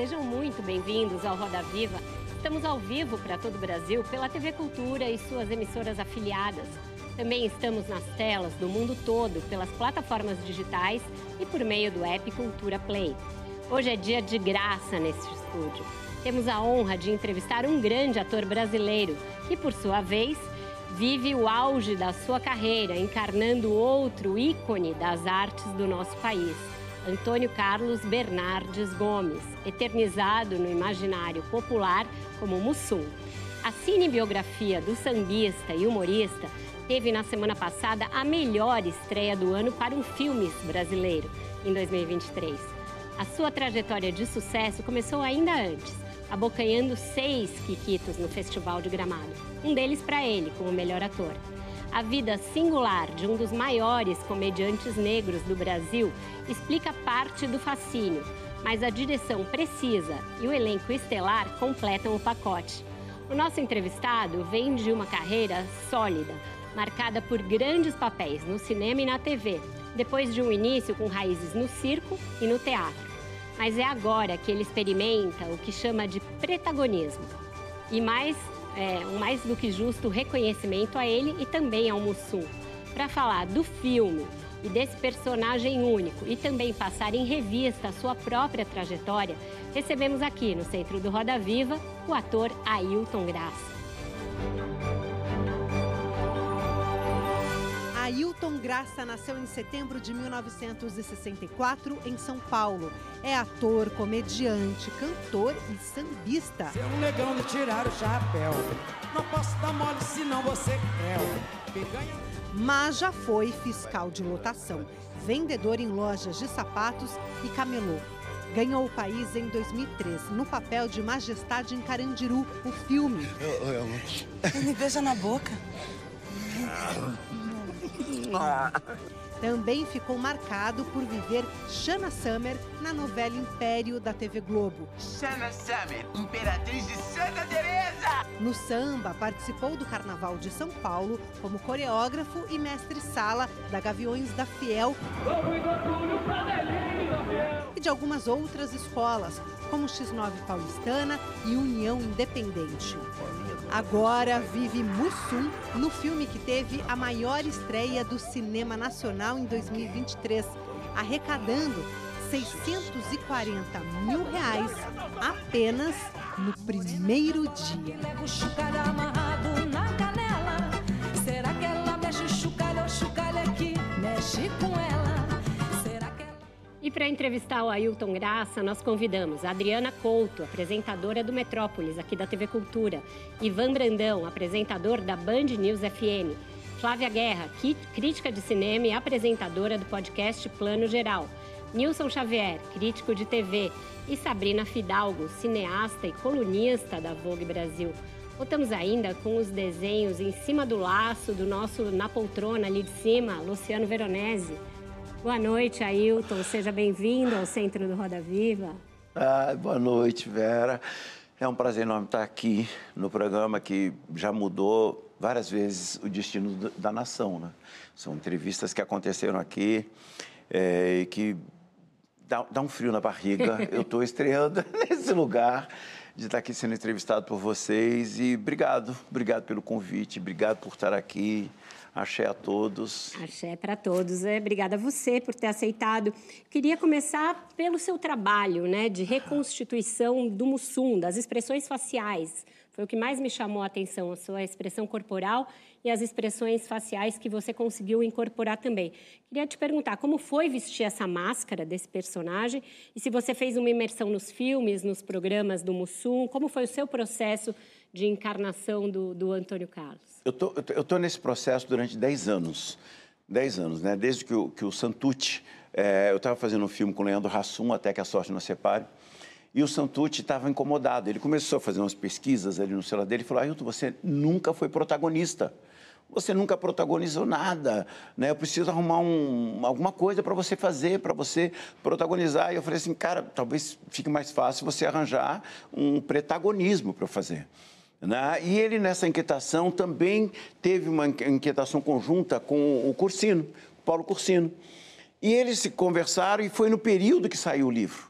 Sejam muito bem-vindos ao Roda Viva. Estamos ao vivo para todo o Brasil pela TV Cultura e suas emissoras afiliadas. Também estamos nas telas do mundo todo pelas plataformas digitais e por meio do app Cultura Play. Hoje é dia de graça neste estúdio. Temos a honra de entrevistar um grande ator brasileiro que, por sua vez, vive o auge da sua carreira encarnando outro ícone das artes do nosso país. Antônio Carlos Bernardes Gomes, eternizado no imaginário popular como Mussum. A cinebiografia do sambista e humorista teve na semana passada a melhor estreia do ano para um filme brasileiro, em 2023. A sua trajetória de sucesso começou ainda antes, abocanhando seis quiquitos no Festival de Gramado, um deles para ele como melhor ator. A vida singular de um dos maiores comediantes negros do Brasil explica parte do fascínio, mas a direção precisa e o elenco estelar completam o pacote. O nosso entrevistado vem de uma carreira sólida, marcada por grandes papéis no cinema e na TV, depois de um início com raízes no circo e no teatro. Mas é agora que ele experimenta o que chama de protagonismo. E mais é, um mais do que justo reconhecimento a ele e também ao Mussum, para falar do filme e desse personagem único e também passar em revista a sua própria trajetória, recebemos aqui no Centro do Roda Viva o ator Ailton Graça. Ailton Graça nasceu em setembro de 1964 em São Paulo. É ator, comediante, cantor e sambista. É um negão de tirar o chapéu. Não posso dar mole senão você quer. Mas já foi fiscal de lotação, vendedor em lojas de sapatos e camelô. Ganhou o país em 2003, no papel de Majestade em Carandiru, o filme. Me beija na boca. Também ficou marcado por viver Shanna Summer na novela Império da TV Globo. Shanna Summer, Imperatriz de Santa Teresa! No samba, participou do Carnaval de São Paulo como coreógrafo e mestre-sala da Gaviões da Fiel e de algumas outras escolas, como X9 Paulistana e União Independente. Agora vive Mussum no filme que teve a maior estreia do cinema nacional em 2023, arrecadando 640 mil reais apenas no primeiro dia. E para entrevistar o Ailton Graça, nós convidamos a Adriana Couto, apresentadora do Metrópolis, aqui da TV Cultura, Ivan Brandão, apresentador da Band News FM, Flávia Guerra, crítica de cinema e apresentadora do podcast Plano Geral, Nilson Xavier, crítico de TV, e Sabrina Fidalgo, cineasta e colunista da Vogue Brasil. Voltamos ainda com os desenhos em cima do laço do nosso na poltrona ali de cima, Luciano Veronese. Boa noite, Ailton. Seja bem-vindo ao Centro do Roda Viva. Ah, boa noite, Vera. É um prazer enorme estar aqui no programa que já mudou várias vezes o destino da nação. Né? São entrevistas que aconteceram aqui é, e que dá, dá um frio na barriga. Eu estou estreando nesse lugar de estar aqui sendo entrevistado por vocês e obrigado, obrigado pelo convite, obrigado por estar aqui. Axé a todos. Axé para todos. É, obrigada a você por ter aceitado. Queria começar pelo seu trabalho né, de reconstituição do Mussum, das expressões faciais. Foi o que mais me chamou a atenção, a sua expressão corporal e as expressões faciais que você conseguiu incorporar também. Queria te perguntar como foi vestir essa máscara desse personagem e se você fez uma imersão nos filmes, nos programas do Mussum, como foi o seu processo de encarnação do, do Antônio Carlos? Eu tô, estou tô nesse processo durante 10 anos. 10 anos, né? Desde que o, que o Santucci É, eu estava fazendo um filme com o Leandro Hassum, Até que a Sorte Nos Separe, e o Santucci estava incomodado. Ele começou a fazer umas pesquisas ali no celular dele e falou: Ailton, você nunca foi protagonista. Você nunca protagonizou nada, né? Eu preciso arrumar um, alguma coisa para você fazer, para você protagonizar. E eu falei assim, cara, talvez fique mais fácil você arranjar um protagonismo para fazer. Né? E ele, nessa inquietação, também teve uma inquietação conjunta com o Cursino, Paulo Cursino. E eles se conversaram e foi no período que saiu o livro.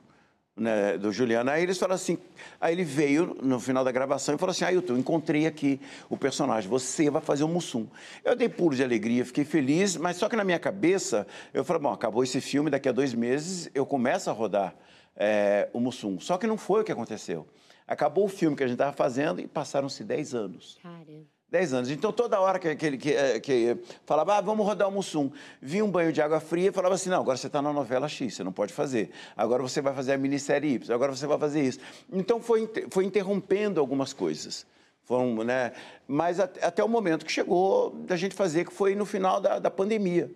Né, do Juliano. Aí eles falaram assim, aí ele veio no final da gravação e falou assim, Ailton, encontrei aqui o personagem, você vai fazer o Mussum. Eu dei pulo de alegria, fiquei feliz, mas só que na minha cabeça, eu falei, bom, acabou esse filme, daqui a dois meses eu começo a rodar é, o Mussum. Só que não foi o que aconteceu. Acabou o filme que a gente estava fazendo e passaram-se 10 anos. Caramba. 10 anos. Então, toda hora que, que, que, eh, que falava, ah, vamos rodar o Mussum, vinha um banho de água fria e falava assim, não, agora você está na novela X, você não pode fazer. Agora você vai fazer a minissérie Y, agora você vai fazer isso. Então, foi, foi interrompendo algumas coisas. Foram, né? Mas até, até o momento que chegou da gente fazer, que foi no final da, da pandemia.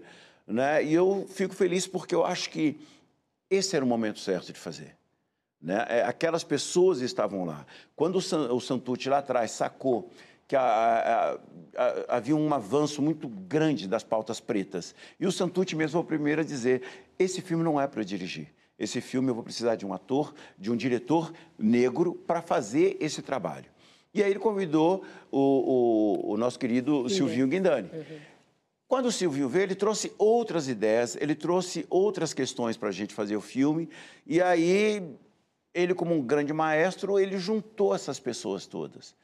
Né? E eu fico feliz porque eu acho que esse era o momento certo de fazer. Né? É, aquelas pessoas estavam lá. Quando o Santucci lá atrás sacou que a, a, a, havia um avanço muito grande das pautas pretas, e o Santucci mesmo foi o primeiro a dizer: esse filme não é para dirigir. Esse filme eu vou precisar de um ator, de um diretor negro para fazer esse trabalho. E aí ele convidou o, o, o nosso querido Silvinho Guindani. Uhum. Quando o Silvio veio, ele trouxe outras ideias, ele trouxe outras questões para a gente fazer o filme, e aí ele, como um grande maestro, ele juntou essas pessoas todas.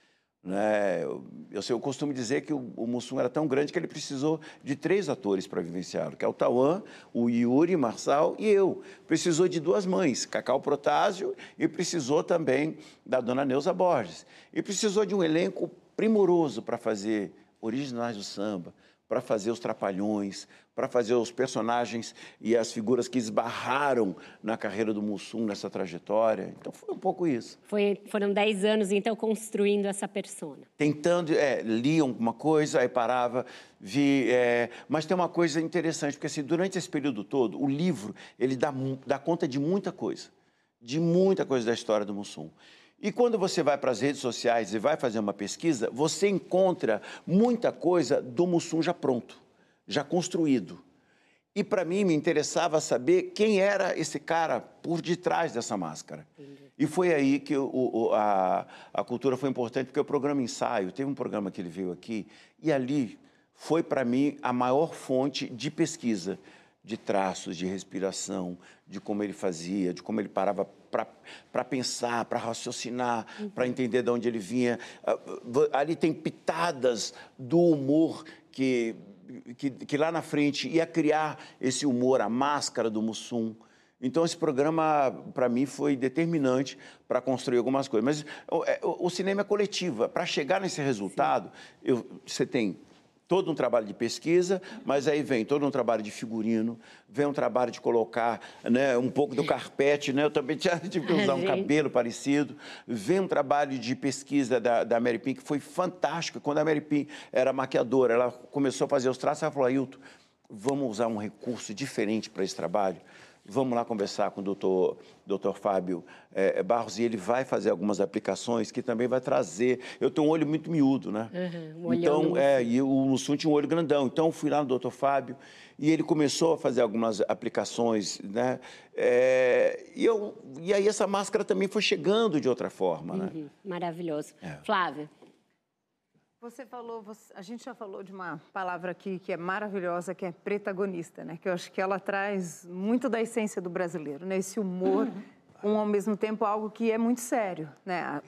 Né? Eu, eu, eu costumo dizer que o, o Mussum era tão grande que ele precisou de três atores para vivenciá-lo, que é o Tauan, o Yuri Marçal e eu. Precisou de duas mães, Cacau Protásio, e precisou também da dona Neuza Borges. E precisou de um elenco primoroso para fazer originais do samba, para fazer os trapalhões, para fazer os personagens e as figuras que esbarraram na carreira do Mussum nessa trajetória. Então foi um pouco isso. Foi, foram dez anos, então, construindo essa persona. Tentando, é, lia alguma coisa, aí parava, vi. É, mas tem uma coisa interessante, porque assim, durante esse período todo, o livro ele dá, dá conta de muita coisa, de muita coisa da história do Mussum. E quando você vai para as redes sociais e vai fazer uma pesquisa, você encontra muita coisa do Mussum já pronto, já construído. E para mim me interessava saber quem era esse cara por detrás dessa máscara. Entendi. E foi aí que o, o, a, a cultura foi importante, porque o programa Ensaio, teve um programa que ele veio aqui, e ali foi para mim a maior fonte de pesquisa de traços, de respiração, de como ele fazia, de como ele parava para pensar, para raciocinar, uhum. para entender de onde ele vinha. Ah, ali tem pitadas do humor que, que, que, lá na frente ia criar esse humor, a máscara do Mussum. Então, esse programa, para mim, foi determinante para construir algumas coisas. Mas o, é, o, cinema é coletivo. Para chegar nesse resultado, eu, você tem todo um trabalho de pesquisa, mas aí vem todo um trabalho de figurino, vem um trabalho de colocar né, um pouco do carpete, né? eu também tive que usar um cabelo parecido, vem um trabalho de pesquisa da, da Mary Pink, que foi fantástico. Quando a Mary Pink era maquiadora, ela começou a fazer os traços, ela falou, Ailton, vamos usar um recurso diferente para esse trabalho? Vamos lá conversar com o doutor, doutor Fábio é, Barros e ele vai fazer algumas aplicações que também vai trazer. Eu tenho um olho muito miúdo, né? Uhum, um então, é, e o Mussum tinha um olho grandão. Então, fui lá no doutor Fábio e ele começou a fazer algumas aplicações, né? É, e, eu, e aí essa máscara também foi chegando de outra forma, né? uhum, né? Maravilhoso. É. Você falou, você, a gente já falou de uma palavra aqui que é maravilhosa, que é protagonista, né? Que eu acho que ela traz muito da essência do brasileiro, né? Esse humor, um ao mesmo tempo algo que é muito sério, né?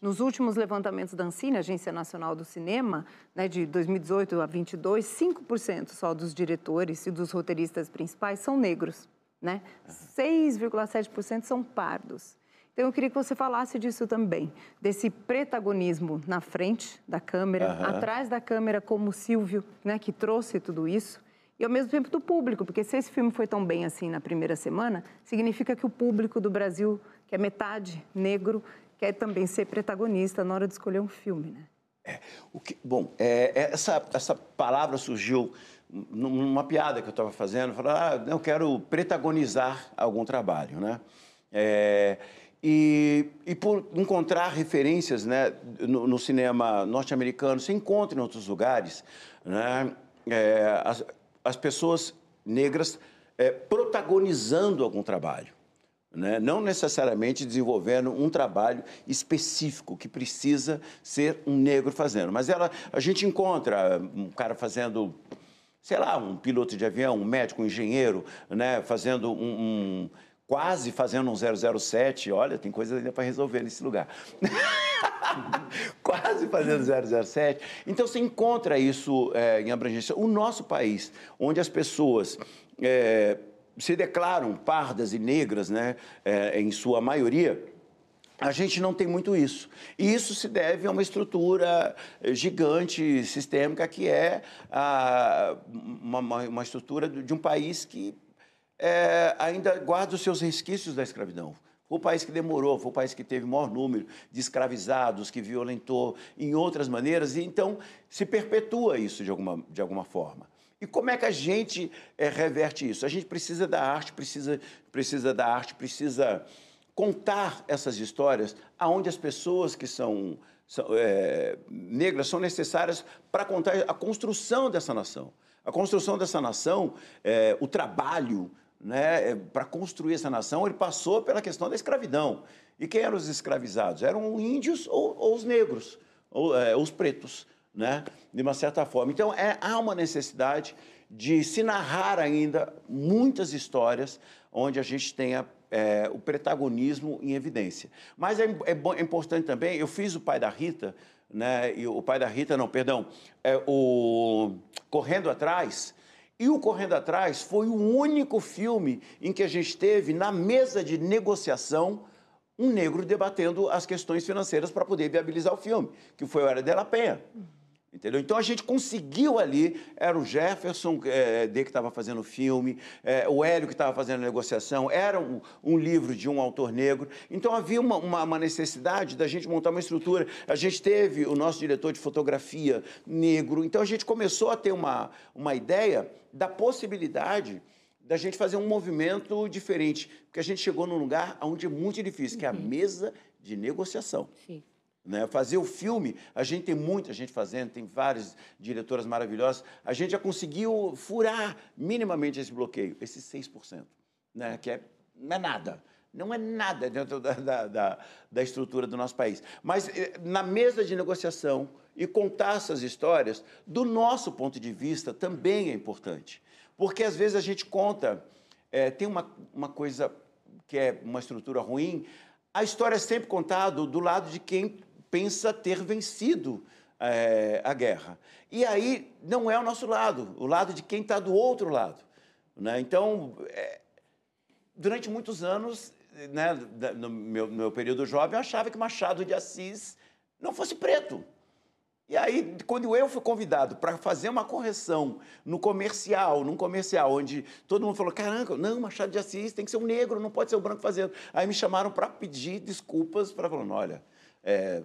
Nos últimos levantamentos da Ancine, Agência Nacional do Cinema, né, de 2018 a 22, 5% só dos diretores e dos roteiristas principais são negros, né? 6,7% são pardos. Então, eu queria que você falasse disso também, desse protagonismo na frente da câmera, uhum. atrás da câmera, como o Silvio, né, que trouxe tudo isso, e ao mesmo tempo do público, porque se esse filme foi tão bem assim na primeira semana, significa que o público do Brasil, que é metade negro, quer também ser protagonista na hora de escolher um filme, né? É, o que, bom, é, essa, essa palavra surgiu numa piada que eu estava fazendo, falando, ah, eu quero protagonizar algum trabalho, né? É, e, e, por encontrar referências né, no, no cinema norte-americano, se encontra em outros lugares, né, é, as, as, pessoas negras é, protagonizando algum trabalho. Né? Não necessariamente desenvolvendo um trabalho específico que precisa ser um negro fazendo. Mas ela, a gente encontra um cara fazendo sei lá, um piloto de avião, um médico, um engenheiro, né, fazendo um, um quase fazendo um 007, olha, tem coisa ainda para resolver nesse lugar. quase fazendo 007. Então você encontra isso é, em abrangência. O nosso país, onde as pessoas é, se declaram pardas e negras, né, é, em sua maioria, a gente não tem muito isso. E isso se deve a uma estrutura gigante, sistêmica, que é a, uma, uma, estrutura de um país que é, ainda guarda os seus resquícios da escravidão. Foi o país que demorou, foi o país que teve maior número de escravizados, que violentou em outras maneiras, e então se perpetua isso de alguma, de alguma forma. E como é que a gente é, reverte isso? A gente precisa da arte, precisa, precisa da arte, precisa contar essas histórias aonde as pessoas que são, são é, negras são necessárias para contar a construção dessa nação. A construção dessa nação, é, o trabalho né, é, para construir essa nação, ele passou pela questão da escravidão. E quem eram os escravizados? Eram índios ou, ou os negros, ou é, os pretos, né, de uma certa forma. Então, é, há uma necessidade de se narrar ainda muitas histórias onde a gente tenha é, o protagonismo em evidência. Mas é, é, é, importante também, eu fiz o pai da Rita, né, e o pai da Rita, não, perdão, é, o Correndo Atrás, e o Correndo Atrás foi o único filme em que a gente teve na mesa de negociação um negro debatendo as questões financeiras para poder viabilizar o filme, que foi o Era de la Penha. Entendeu? Então a gente conseguiu ali, era o Jefferson é, de que estava fazendo o filme, é, o Hélio que estava fazendo a negociação, era um, um, livro de um autor negro. Então havia uma, uma, uma, necessidade da gente montar uma estrutura. A gente teve o nosso diretor de fotografia negro, então a gente começou a ter uma, uma ideia da possibilidade da gente fazer um movimento diferente, porque a gente chegou num lugar onde é muito difícil, que é a uhum. mesa de negociação. Sim. Né? Fazer o filme, a gente tem muita gente fazendo, tem várias diretoras maravilhosas. A gente já conseguiu furar minimamente esse bloqueio, esses 6%, né? que é, não é nada. Não é nada dentro da, da, da, da estrutura do nosso país. Mas eh, na mesa de negociação e contar essas histórias, do nosso ponto de vista, também é importante. Porque às vezes a gente conta, é, tem uma, uma coisa que é uma estrutura ruim, a história é sempre contada do lado de quem pensa ter vencido é, a guerra. E aí não é o nosso lado, o lado de quem está do outro lado. Né? Então, é, durante muitos anos, né, no, meu, no meu período jovem, eu achava que Machado de Assis não fosse preto. E aí, quando eu fui convidado para fazer uma correção no comercial, num comercial, onde todo mundo falou: caramba, não, Machado de Assis tem que ser um negro, não pode ser um branco fazendo. Aí me chamaram para pedir desculpas, para falar: olha, é,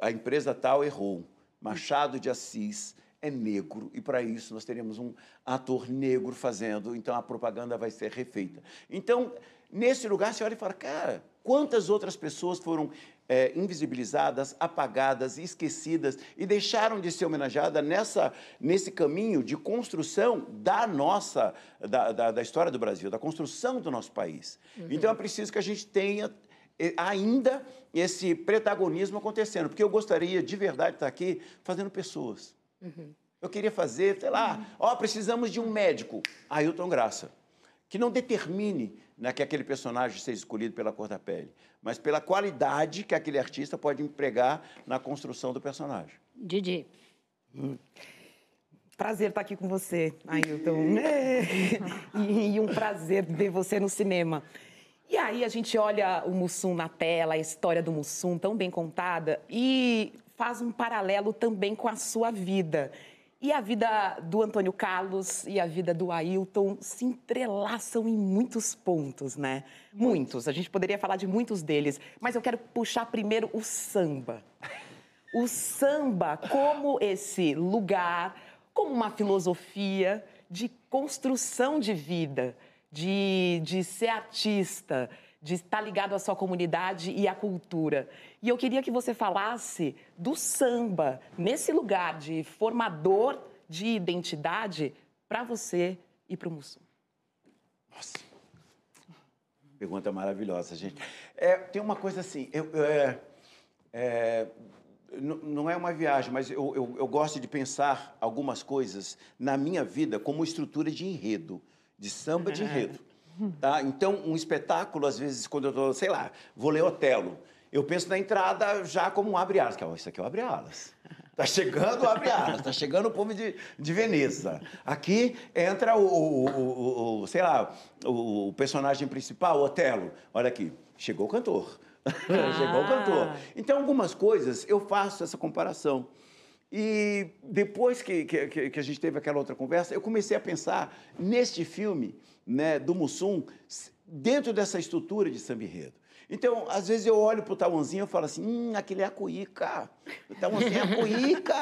a empresa tal errou. Machado de Assis é negro e para isso nós teremos um ator negro fazendo, então a propaganda vai ser refeita. Então, nesse lugar você olha e fala, cara, quantas outras pessoas foram é, invisibilizadas, apagadas, esquecidas e deixaram de ser homenageadas nessa, nesse caminho de construção da nossa, da, da, da história do Brasil, da construção do nosso país. Uhum. Então é preciso que a gente tenha ainda esse protagonismo acontecendo, porque eu gostaria de verdade estar aqui fazendo pessoas. Uhum. Eu queria fazer, sei lá, ó, precisamos de um médico, Ailton Graça, que não determine né, que aquele personagem seja escolhido pela cor da pele, mas pela qualidade que aquele artista pode empregar na construção do personagem. Didi. Hum. Prazer estar aqui com você, Ailton. e um prazer ver você no cinema. E aí a gente olha o Mussum na tela, a história do Mussum tão bem contada e faz um paralelo também com a sua vida. E a vida do Antônio Carlos e a vida do Ailton se entrelaçam em muitos pontos, né? Muitos. A gente poderia falar de muitos deles, mas eu quero puxar primeiro o samba. O samba como esse lugar, como uma filosofia de construção de vida, de, de ser artista, de estar ligado à sua comunidade e à cultura. E eu queria que você falasse do samba, nesse lugar de formador de identidade para você e para o Mussum. Nossa. Pergunta maravilhosa, gente. É, tem uma coisa assim, eu, eu, é, é, não é uma viagem, mas eu, eu gosto de pensar algumas coisas na minha vida como estrutura de enredo, de samba de enredo. Tá? Então, um espetáculo, às vezes, quando eu estou, sei lá, vou ler Otelo, eu penso na entrada já como um abre-alas, que ó, isso aqui é o abre-alas. Tá chegando o abre-alas, tá chegando o povo de, de Veneza. Aqui entra o, o- o- o- sei lá, o, personagem principal, o Otelo. Olha aqui, chegou o cantor. chegou o cantor. Então, algumas coisas eu faço essa comparação. E depois que, que, que- a gente teve aquela outra conversa, eu comecei a pensar neste filme né, do Mussum dentro dessa estrutura de samba enredo. Então, às vezes eu olho para o Tauanzinho e falo assim, hum, aquele é a cuíca. O Tauanzinho é a cuíca.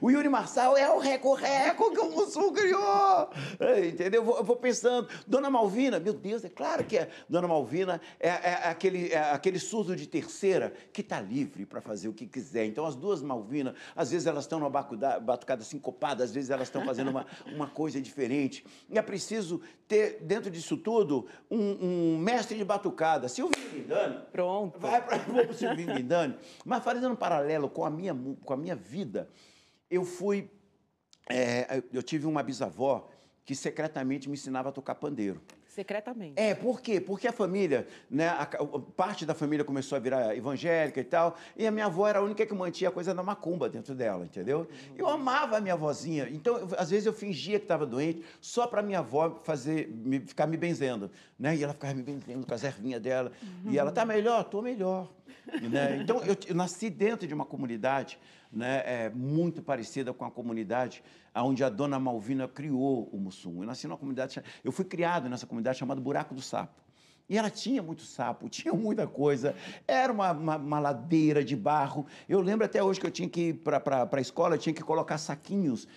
o Yuri Marçal é o reco-reco que o Mussum criou. É, Entendeu? Eu vou, pensando. Dona Malvina, meu Deus, é claro que é. Dona Malvina é, é aquele, é aquele surdo de terceira que está livre para fazer o que quiser. Então, as duas Malvinas, às vezes elas estão numa batucada sincopada, às vezes elas estão fazendo uma, uma coisa diferente. E é preciso ter, dentro disso tudo, um, um mestre de batucada. Silvio Guindani. Pronto. Vai para o Silvio Guindani. Mas fazendo um paralelo com a minha, com a minha vida, eu fui. é, eu tive uma bisavó que secretamente me ensinava a tocar pandeiro. Secretamente. É, por quê? Porque a família, né, a, ca- parte da família começou a virar evangélica e tal, e a minha avó era a única que mantinha a coisa da macumba dentro dela, entendeu? Eu amava a minha avózinha, então eu- às vezes eu fingia que estava doente só para minha avó fazer, me- ficar me benzendo, né? E ela ficava me benzendo com as ervinhas dela, e ela, tá melhor? Tô melhor. né? Então eu, eu nasci dentro de uma comunidade né, é, muito parecida com a comunidade onde a dona Malvina criou o Mussum. Eu nasci numa comunidade, eu fui criado nessa comunidade chamada Buraco do Sapo. E ela tinha muito sapo, tinha muita coisa. Era uma, uma- uma ladeira de barro. Eu lembro até hoje que eu tinha que ir para a escola, eu tinha que colocar saquinhos.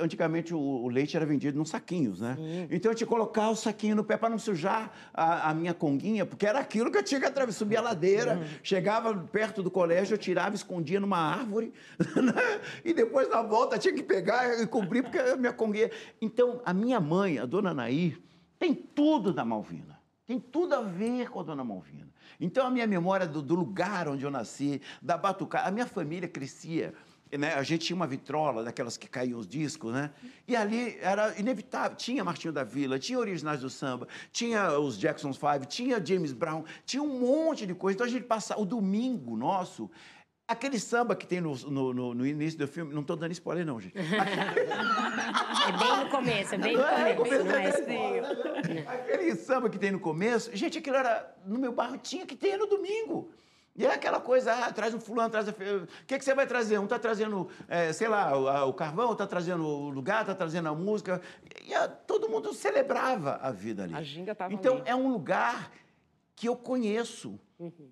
Antigamente o, o leite era vendido nos saquinhos, né? Então eu tinha que colocar o saquinho no pé para não sujar a, a minha conguinha, porque era aquilo que eu tinha que atravessar, subir a ladeira. Chegava perto do colégio, eu tirava, escondia numa árvore. né? e depois na volta tinha que pegar e cobrir, porque a minha conguinha. Então a minha mãe, a dona Nair, tem tudo da Malvina. Tem tudo a ver com a Dona Malvina. Então, a minha memória do, do lugar onde eu nasci, da batucada, a minha família crescia. Né? A gente tinha uma vitrola, daquelas que caíam os discos, né? E ali era inevitável. Tinha Martinho da Vila, tinha Originais do Samba, tinha os Jackson's Five, tinha James Brown, tinha um monte de coisa. Então, a gente passava... O domingo nosso... Aquele samba que tem no, no- no- no início do filme... Não estou dando spoiler, não, gente. É bem no começo, é bem no É, começo. É começo assim. Aquele samba que tem no começo, gente, aquilo era. No meu bairro tinha que ter no domingo. E é aquela coisa, ah, traz um fulano, traz O que, que você vai trazer? Um tá trazendo, é, sei lá, o, carvão, outro tá trazendo o lugar, tá trazendo a música. E a- todo mundo celebrava a vida ali. A ginga tava Então, ali. é um lugar que eu conheço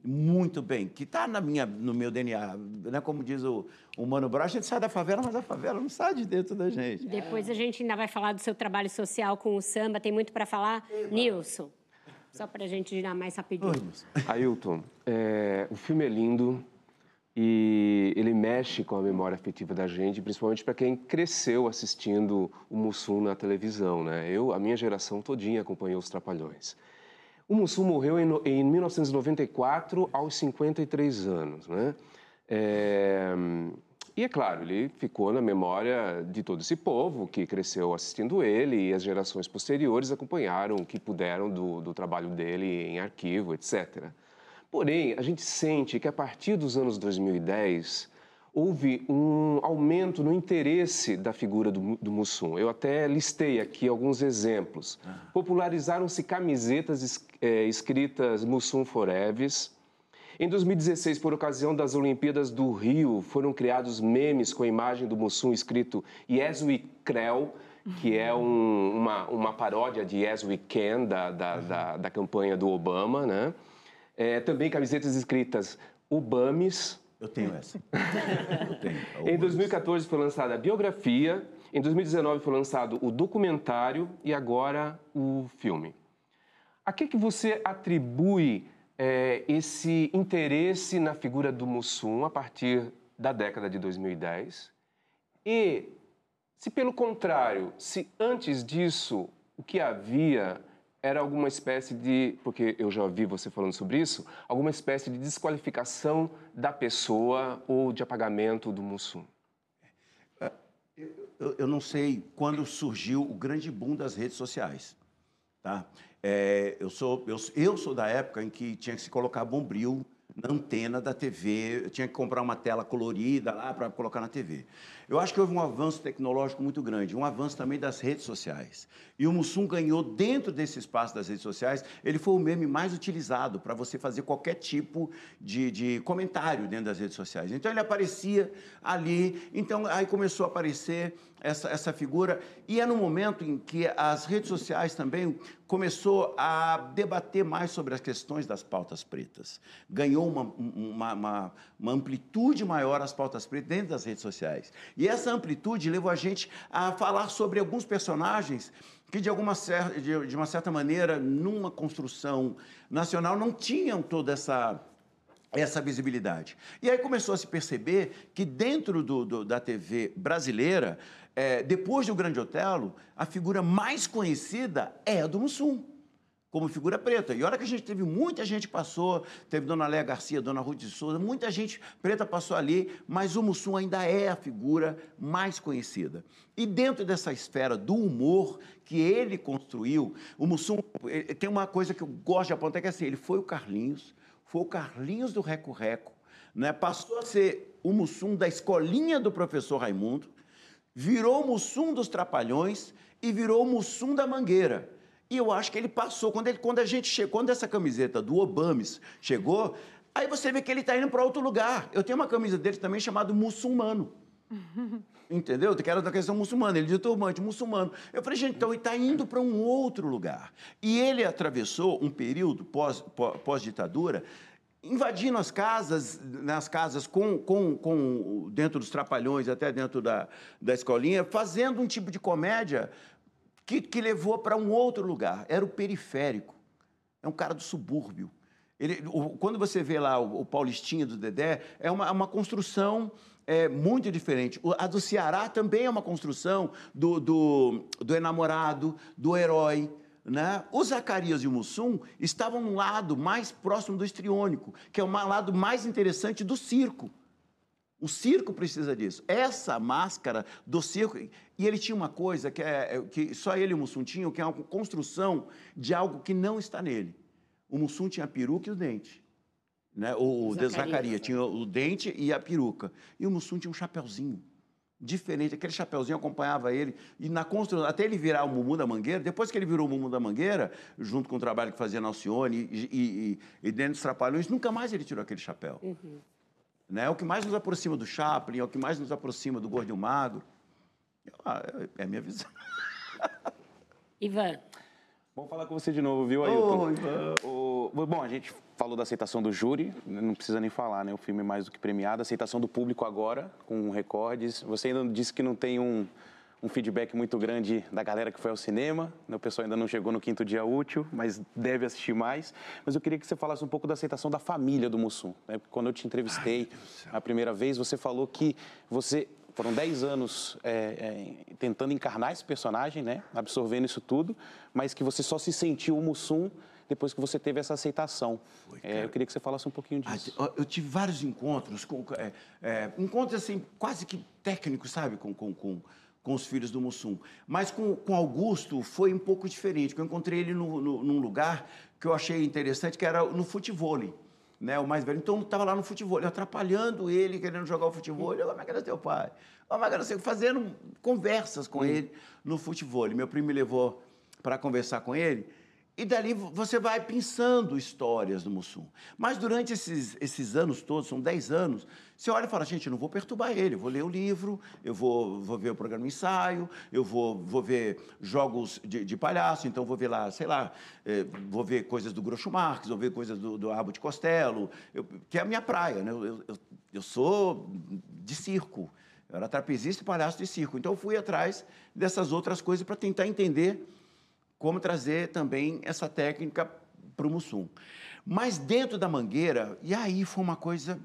muito bem, que está na minha, no meu DNA. Né? Como diz o, o Mano Brown, a gente sai da favela, mas a favela não sai de dentro da gente. Depois a gente ainda vai falar do seu trabalho social com o samba, tem muito para falar. Nilson, só para a gente girar mais rapidinho. Ailton, é, o filme é lindo e ele mexe com a memória afetiva da gente, principalmente para quem cresceu assistindo o Mussum na televisão, né? Eu, a minha geração todinha acompanhou os Trapalhões. O Mussum morreu em, em 1994 aos 53 anos, né? É, e é claro, ele ficou na memória de todo esse povo que cresceu assistindo ele e as gerações posteriores acompanharam o que puderam do, do trabalho dele em arquivo, etc. Porém, a gente sente que a partir dos anos 2010 houve um aumento no interesse da figura do, do Mussum. Eu até listei aqui alguns exemplos. Popularizaram-se camisetas es- eh, escritas Mussum Foreves. Em 2016, por ocasião das Olimpíadas do Rio, foram criados memes com a imagem do Mussum escrito Yes We Creu, que é um- uma, uma paródia de Yes We Can, da, da, da, da campanha do Obama, né? É, também camisetas escritas Obames, Eu tenho essa. Eu tenho. em 2014 foi lançada a biografia Em 2019 foi lançado o documentário e agora o filme. A que, que você atribui é, esse interesse na figura do Mussum a partir da década de 2010? E, se pelo contrário, se antes disso o que havia era alguma espécie de, porque eu já ouvi você falando sobre isso, alguma espécie de desqualificação da pessoa ou de apagamento do Mussum? Eu, eu não sei quando surgiu o grande boom das redes sociais, tá? É, eu, sou, eu, eu sou da época em que tinha que se colocar bombril na antena da TV, eu tinha que comprar uma tela colorida lá para colocar na TV. Eu acho que houve um avanço tecnológico muito grande, um avanço também das redes sociais. E o Mussum ganhou dentro desse espaço das redes sociais, ele foi o meme mais utilizado para você fazer qualquer tipo de, de comentário dentro das redes sociais. Então ele aparecia ali, então aí começou a aparecer essa, essa figura, e é no momento em que as redes sociais também começou a debater mais sobre as questões das pautas pretas. Ganhou uma, uma, uma, uma amplitude maior as pautas pretas dentro das redes sociais. E essa amplitude levou a gente a falar sobre alguns personagens que, de, alguma de, de uma certa maneira, numa construção nacional, não tinham toda essa essa visibilidade. E aí começou a se perceber que dentro do, do, da TV brasileira, é, depois do Grande Otelo, a figura mais conhecida é a do Mussum, como figura preta. E olha que a gente teve muita gente passou, teve Dona Léa Garcia, Dona Ruth de Souza, muita gente preta passou ali, mas o Mussum ainda é a figura mais conhecida. E dentro dessa esfera do humor que ele construiu, o Mussum tem uma coisa que eu gosto de apontar que é assim, ele foi o Carlinhos, foi o Carlinhos do Reco Reco, né? passou a ser o Mussum da escolinha do professor Raimundo, virou o Mussum dos Trapalhões e virou o Mussum da Mangueira. E eu acho que ele passou, quando, ele, quando a gente chegou, quando essa camiseta do Obames chegou, aí você vê que ele está indo para outro lugar. Eu tenho uma camisa dele também chamada Muçulmano. Entendeu? Que era da questão muçulmana, ele de turbante, muçulmano. Eu falei, gente, então ele está indo para um outro lugar. E ele atravessou um período pós-ditadura pós invadindo as casas, nas casas com, com, com dentro dos trapalhões, até dentro da, da escolinha, fazendo um tipo de comédia que, que levou para um outro lugar. Era o periférico. É um cara do subúrbio. Ele, o, quando você vê lá o, o Paulistinha do Dedé, é uma, uma construção é, muito diferente. A do Ceará também é uma construção do, do, do enamorado, do herói. Né? O Zacarias e o Mussum estavam no lado mais próximo do estriônico, que é o lado mais interessante do circo. O circo precisa disso. Essa máscara do circo. E ele tinha uma coisa que, é, é, que só ele e o Mussum tinham, que é uma construção de algo que não está nele. O Mussum tinha a peruca e o dente. Né? O, Zacarias tinha o dente e a peruca. E o Mussum tinha um chapéuzinho diferente. Aquele chapeuzinho acompanhava ele. E na construção, até ele virar o Mumu da Mangueira, depois que ele virou o Mumu da Mangueira, junto com o trabalho que fazia na Alcione e, e, e, dentro dos Trapalhões, nunca mais ele tirou aquele chapéu. Uhum. Né? É o que mais nos aproxima do Chaplin, é o que mais nos aproxima do Gordo e Magro. Ah, é a minha visão. Ivan. Bom falar com você de novo, viu, Ailton? Oh, Ivan. O, bom, a gente falou da aceitação do júri, não precisa nem falar, né? O filme é mais do que premiado. Aceitação do público agora, com recordes. Você ainda disse que não tem um, um feedback muito grande da galera que foi ao cinema. O pessoal ainda não chegou no quinto dia útil, mas deve assistir mais. Mas eu queria que você falasse um pouco da aceitação da família do Mussum. Né? Quando eu te entrevistei Ai, a primeira vez, você falou que você foram 10 anos é, é, tentando encarnar esse personagem, né? absorvendo isso tudo, mas que você só se sentiu o Mussum depois que você teve essa aceitação. Foi, é, eu queria que você falasse um pouquinho ah, disso. Eu tive vários encontros, com, é, é, encontros assim, quase que técnicos, sabe, com, com, com, com os filhos do Mussum. Mas com, com Augusto foi um pouco diferente, eu encontrei ele no, no, num lugar que eu achei interessante, que era no futebol. Né, o mais velho. Então, estava lá no futebol, atrapalhando ele, querendo jogar o futebol. Eu, como é que era teu pai? Como é que era seu? Fazendo conversas com ele no futebol. Meu primo me levou para conversar com ele. E dali você vai pensando histórias do Mussum. Mas durante esses, esses anos todos, são 10 anos, você olha e fala, gente, eu não vou perturbar ele, eu vou ler o livro, eu vou, vou ver o programa ensaio, eu vou, vou ver jogos de, de palhaço, então vou ver lá, sei lá, eh, vou ver coisas do Groucho Marx, vou ver coisas do, do Abo de Costello, eu, que é a minha praia, né? Eu, eu, eu sou de circo, Eu era trapezista e palhaço de circo. Então eu fui atrás dessas outras coisas para tentar entender como trazer também essa técnica para o Mussum. Mas dentro da mangueira, e aí foi uma coisa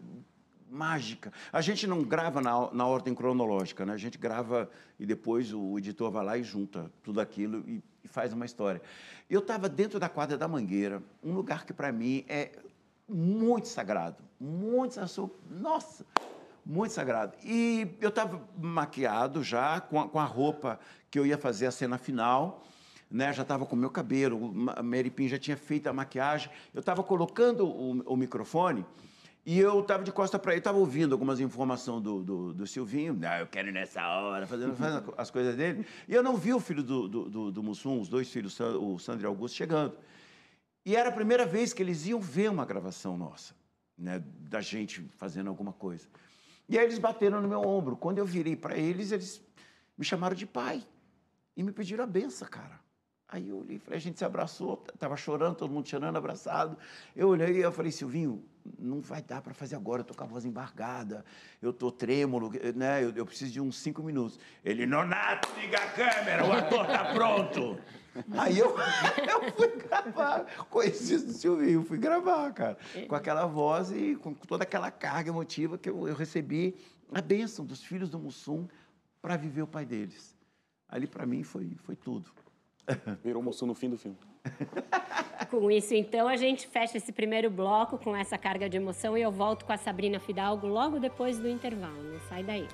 mágica. A gente não grava na, na ordem cronológica, né? A gente grava e depois o editor vai lá e junta tudo aquilo e, e faz uma história. Eu estava dentro da quadra da Mangueira, um lugar que para mim é muito sagrado, muito nossa, muito sagrado. E eu estava maquiado já com a, com a roupa que eu ia fazer a cena final. Né, já estava com o meu cabelo, a Mary Pin já tinha feito a maquiagem, eu estava colocando o, o microfone e eu estava de costa para ele, estava ouvindo algumas informações do, do, do Silvinho, ah, eu quero ir nessa hora, fazendo, fazendo as coisas dele. E eu não vi o filho do, do, do, do Mussum, os dois filhos, o Sandro e Augusto, chegando. E era a primeira vez que eles iam ver uma gravação nossa, né, da gente fazendo alguma coisa. E aí eles bateram no meu ombro. Quando eu virei para eles, eles me chamaram de pai e me pediram a benção, cara. Aí eu olhei, falei, a gente se abraçou, tava chorando, todo mundo chorando, abraçado. Eu olhei e eu falei, Silvinho, não vai dar para fazer agora, eu tô com a voz embargada, eu tô trêmulo, né? Eu, eu preciso de uns cinco minutos. Ele, Nonato, liga a câmera, o ator tá pronto. Aí eu, eu fui gravar, conheci o Silvinho, fui gravar, cara, com aquela voz e com toda aquela carga emotiva que eu, eu recebi a bênção dos filhos do Mussum para viver o pai deles. Ali para mim foi, foi tudo. Virou moço no fim do filme. Com isso, então, a gente fecha esse primeiro bloco com essa carga de emoção e eu volto com a Sabrina Fidalgo logo depois do intervalo. Não sai daí.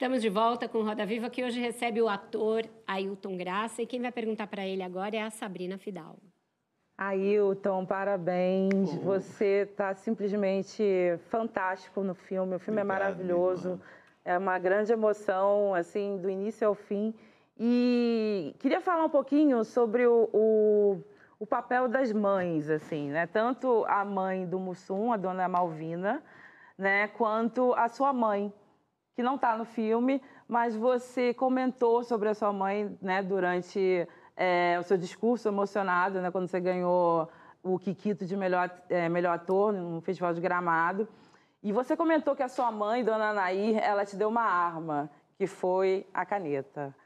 Estamos de volta com Roda Viva, que hoje recebe o ator Ailton Graça. E quem vai perguntar para ele agora é a Sabrina Fidalgo. Ailton, parabéns. Oh. Você está simplesmente fantástico no filme. O filme é Obrigado, é maravilhoso. É uma grande emoção, assim, do início ao fim. E queria falar um pouquinho sobre o, o, o papel das mães, assim, né? Tanto a mãe do Mussum, a dona Malvina, né? Quanto a sua mãe, que não está no filme, mas você comentou sobre a sua mãe né, durante é, o seu discurso emocionado, né, quando você ganhou o Kikito de melhor, é, melhor ator no Festival de Gramado. E você comentou que a sua mãe, Dona Anair, ela te deu uma arma, que foi a caneta.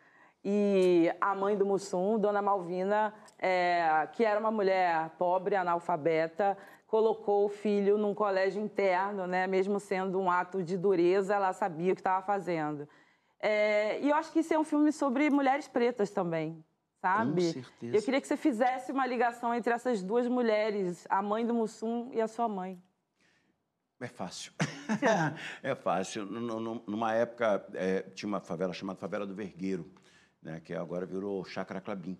E a mãe do Mussum, Dona Malvina, é, que era uma mulher pobre, analfabeta, colocou o filho num colégio interno, né? mesmo sendo um ato de dureza, ela sabia o que estava fazendo. É, e eu acho que isso é um filme sobre mulheres pretas também, sabe? Com certeza. Eu queria que você fizesse uma ligação entre essas duas mulheres, a mãe do Mussum e a sua mãe. É fácil. é fácil. Numa época, é, tinha uma favela chamada Favela do Vergueiro, né, que agora virou Chácara Clabim.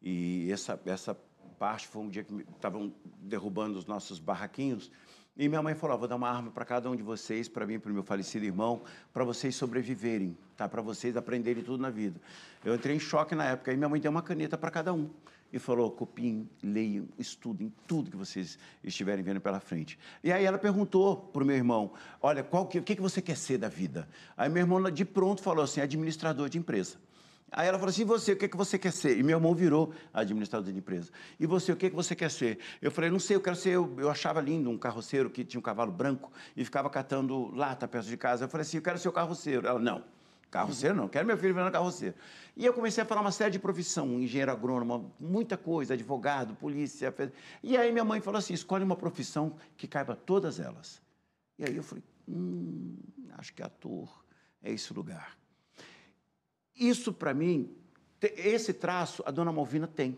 E essa, essa parte, foi um dia que estavam derrubando os nossos barraquinhos. E minha mãe falou: vou dar uma arma para cada um de vocês, para mim, para o meu falecido irmão, para vocês sobreviverem, tá? Para vocês aprenderem tudo na vida. Eu entrei em choque na época. E minha mãe deu uma caneta para cada um e falou: copiem, leiam, estudem tudo que vocês estiverem vendo pela frente. E aí ela perguntou para o meu irmão: olha, qual que, o que, que você quer ser da vida? Aí meu irmão de pronto falou assim: administrador de empresa. Aí ela falou assim: você, o que, é que você quer ser? E meu irmão virou administrador de empresa. E você, o que, é que você quer ser? Eu falei: não sei, eu quero ser. Eu, eu achava lindo um carroceiro que tinha um cavalo branco e ficava catando lata perto de casa. Eu falei assim: eu quero ser o carroceiro. Ela: não. Carroceiro não, quero meu filho virando carroceiro. E eu comecei a falar uma série de profissão, engenheiro agrônomo, muita coisa, advogado, polícia. E aí minha mãe falou assim: escolhe uma profissão que caiba todas elas. E aí eu falei: hum, acho que ator é esse lugar. Isso, para mim, esse traço a dona Malvina tem.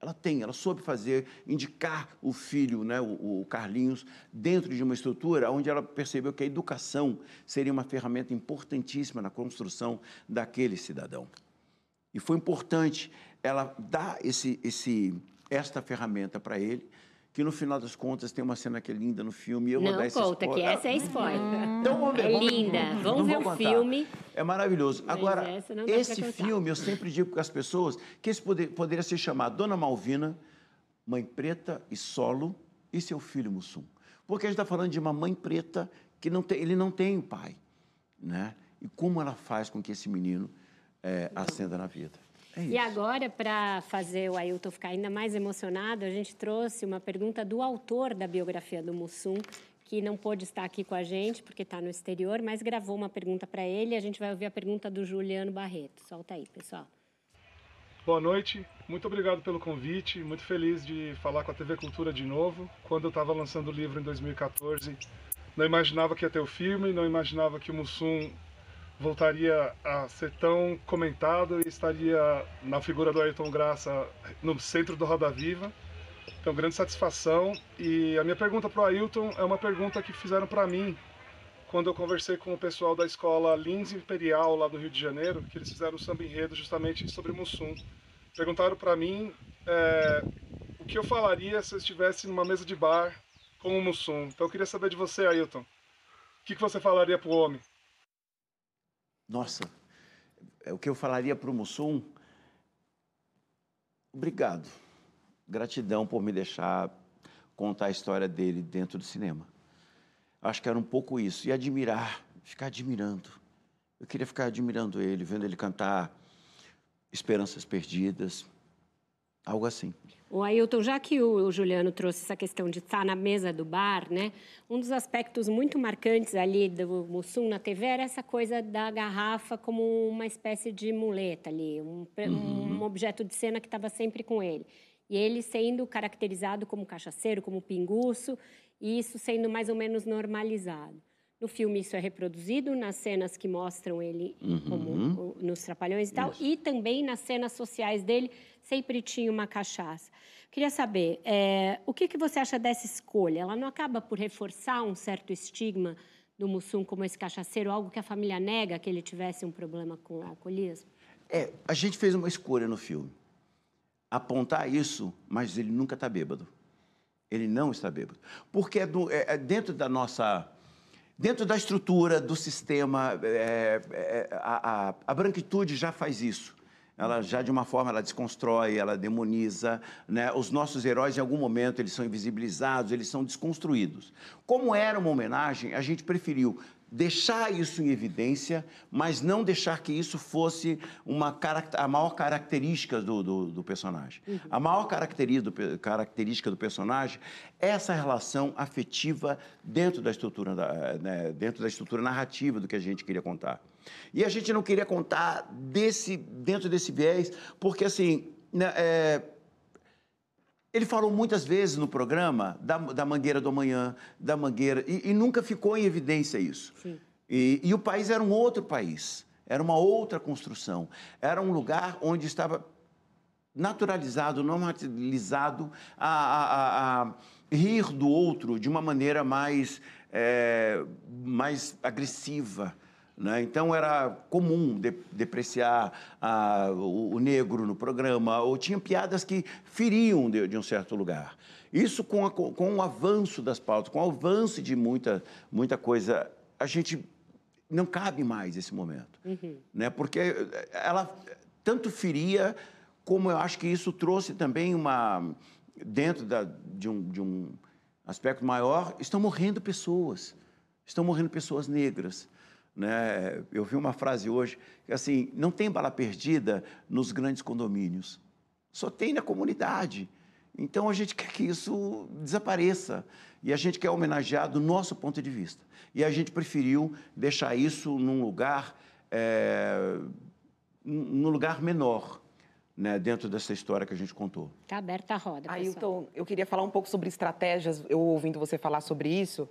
Ela tem, ela soube fazer, indicar o filho, né, o, o, Carlinhos, dentro de uma estrutura onde ela percebeu que a educação seria uma ferramenta importantíssima na construção daquele cidadão. E foi importante ela dar esse, esse, esta ferramenta para ele, que no final das contas tem uma cena que é linda no filme. Eu não vou dar conta, que essa é spoiler. Então vamos ver. É vamos, linda. Vamos, vamos ver o filme. É maravilhoso. Agora, esse filme, eu sempre digo para as pessoas que esse poder, poderia ser chamado Dona Malvina mãe preta e solo e seu filho Mussum. Porque a gente está falando de uma mãe preta que não tem, ele não tem o pai, né? E como ela faz com que esse menino é, ascenda na vida. É e agora, para fazer o Ailton ficar ainda mais emocionado, a gente trouxe uma pergunta do autor da biografia do Mussum, que não pôde estar aqui com a gente porque está no exterior, mas gravou uma pergunta para ele. A gente vai ouvir a pergunta do Juliano Barreto. Solta aí, pessoal. Boa noite, muito obrigado pelo convite. Muito feliz de falar com a TV Cultura de novo. Quando eu estava lançando o livro em 2014, não imaginava que ia ter o filme, não imaginava que o Mussum voltaria a ser tão comentado e estaria na figura do Ayrton Graça no centro do Roda Viva. Então, grande satisfação. E a minha pergunta para o Ailton é uma pergunta que fizeram para mim quando eu conversei com o pessoal da escola Lins Imperial, lá do Rio de Janeiro, que eles fizeram o samba enredo justamente sobre Mussum. Perguntaram para mim é, o que eu falaria se eu estivesse numa mesa de bar com o Mussum. Então eu queria saber de você, Ailton. O que, que você falaria para o homem? Nossa, é o que eu falaria para o Mussum? Obrigado. Gratidão por me deixar contar a história dele dentro do cinema. Acho que era um pouco isso. E admirar, ficar admirando. Eu queria ficar admirando ele, vendo ele cantar Esperanças Perdidas, algo assim. O Ailton, já que o Juliano trouxe essa questão de estar na mesa do bar, né? Um dos aspectos muito marcantes ali do Mussum na TV era essa coisa da garrafa como uma espécie de muleta ali, um, uhum. um objeto de cena que estava sempre com ele. E ele sendo caracterizado como cachaceiro, como pinguço, e isso sendo mais ou menos normalizado. No filme isso é reproduzido nas cenas que mostram ele uhum. como, nos trapalhões e tal, isso. e também nas cenas sociais dele sempre tinha uma cachaça. Queria saber, é, o que, que você acha dessa escolha? Ela não acaba por reforçar um certo estigma do Mussum como esse cachaceiro, algo que a família nega que ele tivesse um problema com o alcoolismo? É, a gente fez uma escolha no filme. Apontar isso, mas ele nunca está bêbado. Ele não está bêbado. Porque é, do, é, é dentro da nossa. Dentro da estrutura do sistema, é, é, a, a, a branquitude já faz isso ela já de uma forma ela desconstrói, ela demoniza, né? Os nossos heróis em algum momento eles são invisibilizados, eles são desconstruídos. Como era uma homenagem, a gente preferiu deixar isso em evidência, mas não deixar que isso fosse uma a maior característica do, do, do personagem. Uhum. A maior característica do, característica do personagem é essa relação afetiva dentro da estrutura da, né, dentro da estrutura narrativa do que a gente queria contar. E a gente não queria contar desse dentro desse viés, porque assim né, é, ele falou muitas vezes no programa da, da Mangueira do Amanhã, da Mangueira, e, e nunca ficou em evidência isso. E, e, o país era um outro país, era uma outra construção. Era um lugar onde estava naturalizado, normalizado a, a, a, rir do outro de uma maneira mais, é, mais agressiva. Né? Então era comum de, depreciar ah, o, o, negro no programa, ou tinha piadas que feriam de, de um certo lugar. Isso com, a, com o avanço das pautas, com o avanço de muita, muita coisa, a gente não cabe mais esse momento. Uhum. Né? Porque ela tanto feria, como eu acho que isso trouxe também uma. dentro da, de, um, de um aspecto maior, estão morrendo pessoas. Estão morrendo pessoas negras. Né? Eu vi uma frase hoje que assim, não tem bala perdida nos grandes condomínios, só tem na comunidade. Então a gente quer que isso desapareça e a gente quer homenagear do nosso ponto de vista. E a gente preferiu deixar isso num lugar, é, num lugar menor. Né, dentro dessa história que a gente contou. Está aberta a roda, Ailton, eu queria falar um pouco sobre estratégias, eu ouvindo você falar sobre isso.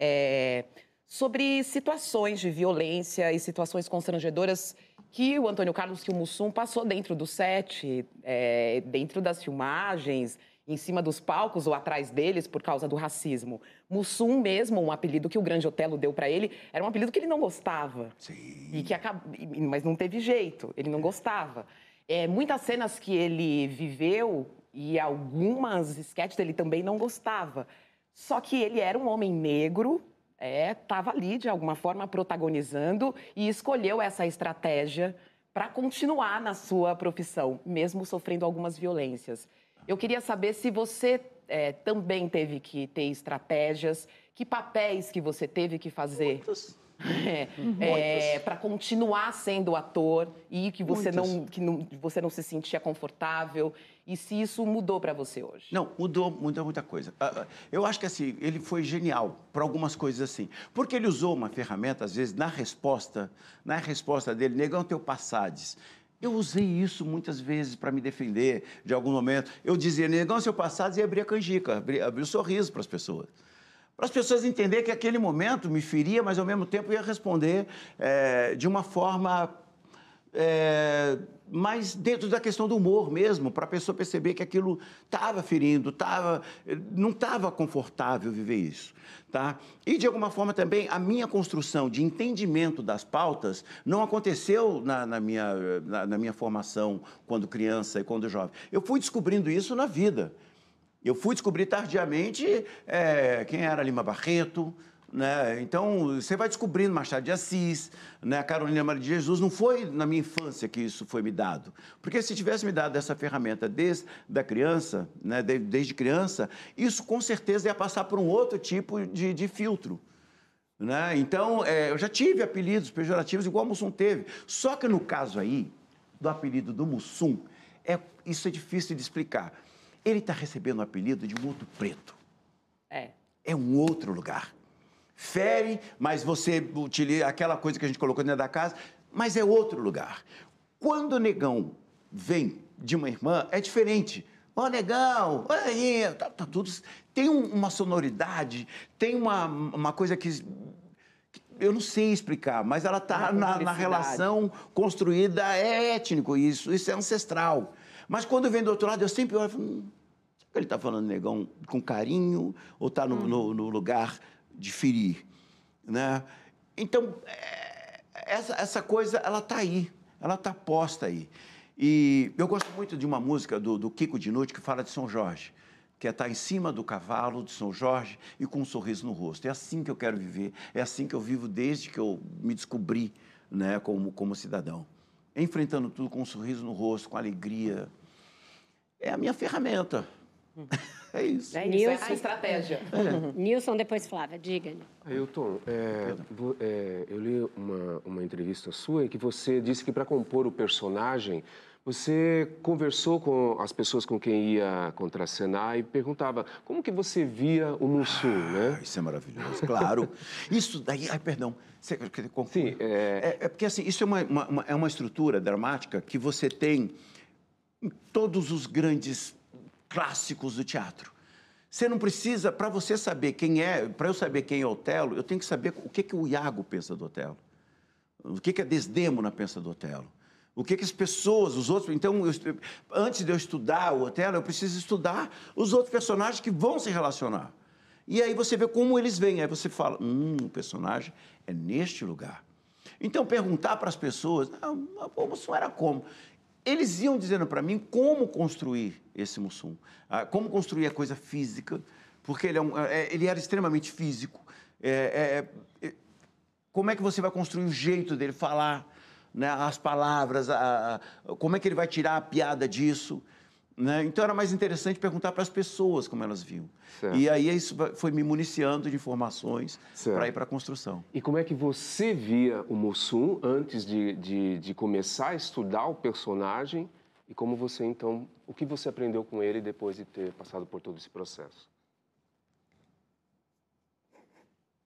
É sobre situações de violência e situações constrangedoras que o Antônio Carlos, que o Mussum passou dentro do set, é, dentro das filmagens, em cima dos palcos ou atrás deles por causa do racismo. Mussum mesmo, um apelido que o Grande Otelo deu para ele, era um apelido que ele não gostava. Sim. E que acab... Mas não teve jeito, ele não gostava. É, muitas cenas que ele viveu e algumas sketches dele também não gostava. Só que ele era um homem negro, estava é, ali, de alguma forma, protagonizando e escolheu essa estratégia para continuar na sua profissão, mesmo sofrendo algumas violências. Eu queria saber se você é, também teve que ter estratégias, que papéis que você teve que fazer. Muitos. É, para continuar sendo ator e que você não, que não, você não se sentia confortável e se isso mudou para você hoje? Não, mudou, mudou muita coisa. Ah, ah, Eu acho que assim, ele foi genial para algumas coisas assim. Porque ele usou uma ferramenta, às vezes, na resposta, na resposta dele, negão teu passades. Eu usei isso muitas vezes para me defender de algum momento. Eu dizia, negão seu passado e abria a canjica, abria, abria o sorriso para as pessoas. Para as pessoas entenderem que aquele momento me feria, mas ao mesmo tempo ia responder eh, de uma forma é, dentro da questão do humor mesmo, para a pessoa perceber que aquilo estava ferindo, tava, não estava confortável viver isso. Tá? E, de alguma forma, também, a minha construção de entendimento das pautas não aconteceu na, na minha, na, na minha formação quando criança e quando jovem. Eu fui descobrindo isso na vida. Eu fui descobrir tardiamente é, quem era Lima Barreto, né? Então, você vai descobrindo Machado de Assis, né? Carolina Maria de Jesus. Não foi na minha infância que isso foi me dado. Porque se tivesse me dado essa ferramenta desde a criança, né? De- desde criança, isso com certeza ia passar por um outro tipo de, de filtro. Né? Então, é, eu já tive apelidos pejorativos igual o Mussum teve. Só que no caso aí, do apelido do Mussum, é, isso é difícil de explicar. Ele está recebendo o apelido de Muto Preto. É. É um outro lugar. Fere, mas você utiliza aquela coisa que a gente colocou dentro da casa, mas é outro lugar. Quando o negão vem de uma irmã, é diferente. Ó, negão, olha aí, tá, tá tudo. Tem um- uma sonoridade, tem uma, uma coisa que. Eu não sei explicar, mas ela está na, na relação construída, é étnico isso, isso é ancestral. Mas quando vem do outro lado, eu sempre olho e falo, hum, será que ele está falando negão com carinho ou está no, no- no lugar de ferir? Né? Então, é, essa, essa coisa, ela está aí, ela está posta aí. E eu gosto muito de uma música do, do Kiko Dinucci que fala de São Jorge, que é estar em cima do cavalo de São Jorge e com um sorriso no rosto. É assim que eu quero viver, é assim que eu vivo desde que eu me descobri né, como, como cidadão. Enfrentando tudo com um sorriso no rosto, com alegria. É a minha ferramenta. É isso. É isso, é a estratégia. Nilson, depois Flávia, diga. Ailton, é, é, eu li uma, uma entrevista sua em que você disse que para compor o personagem, você conversou com as pessoas com quem ia contracenar e perguntava como que você via o Mussum, né? Isso é maravilhoso, claro. Isso daí, ai, perdão. Você, Sim, é... É, porque assim, isso é uma, uma- uma- é uma estrutura dramática que você tem em todos os grandes clássicos do teatro. Você não precisa, para você saber quem é, para eu saber quem é Otelo, eu tenho que saber o que, que o Iago pensa do Otelo. O que, que a Desdêmona pensa do Otelo. O que, que as pessoas, os outros. Então, eu- antes de eu estudar o Otelo, eu preciso estudar os outros personagens que vão se relacionar. E aí você vê como eles vêm. Aí você fala: hum, o personagem é neste lugar. Então, perguntar para as pessoas: ah, o Mussum era como? Eles iam dizendo para mim como construir esse Mussum, ah, como construir a coisa física, porque ele, é um- é- ele era extremamente físico. É- é- é- como é que você vai construir o jeito dele falar, né, as palavras, a- a- como é que ele vai tirar a piada disso. Né? Então era mais interessante perguntar para as pessoas como elas viam. Certo. E aí isso foi me municiando de informações para ir para a construção. E como é que você via o Mussum antes de, de, de começar a estudar o personagem e como você, então, o que você aprendeu com ele depois de ter passado por todo esse processo?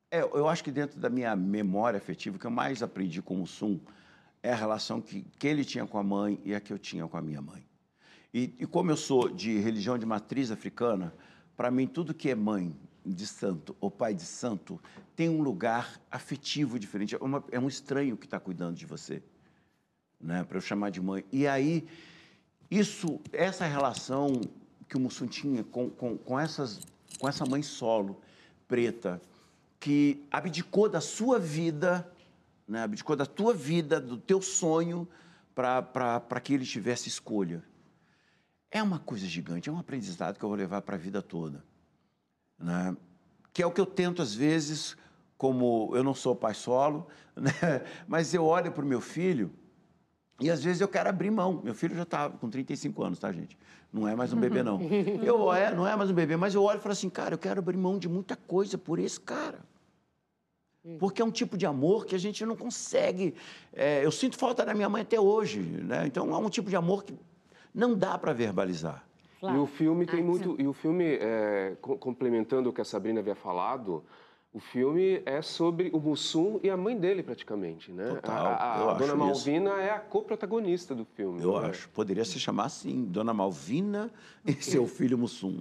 É, eu acho que dentro da minha memória afetiva, o que eu mais aprendi com o Sum é a relação que, que ele tinha com a mãe e a que eu tinha com a minha mãe. E, e como eu sou de religião de matriz africana, para mim tudo que é mãe de santo ou pai de santo tem um lugar afetivo diferente. É, uma- é um estranho que está cuidando de você, né? Para eu chamar de mãe. E aí isso, essa relação que o Mussum tinha com, com, com, essas, com essa mãe solo, preta, que abdicou da sua vida, né? abdicou da tua vida, do teu sonho, para que ele tivesse escolha. É uma coisa gigante, é um aprendizado que eu vou levar para a vida toda. Né? Que é o que eu tento, às vezes, como eu não sou pai solo, né? mas eu olho para o meu filho E às vezes eu quero abrir mão. Meu filho já está com 35 anos, tá, gente? Não é mais um bebê, não. Eu, é, não é mais um bebê, mas eu olho e falo assim, cara, eu quero abrir mão de muita coisa por esse cara. Porque é um tipo de amor que a gente não consegue. é, eu sinto falta da minha mãe até hoje, né? Então é um tipo de amor que não dá para verbalizar. E o filme tem muito. E o filme, é, co- complementando o que a Sabrina havia falado, o filme é sobre o Mussum e a mãe dele, praticamente, né? Total, a a- eu a Dona Malvina é a co-protagonista do filme. Eu né? acho. Poderia se chamar assim, Dona Malvina e seu filho Mussum.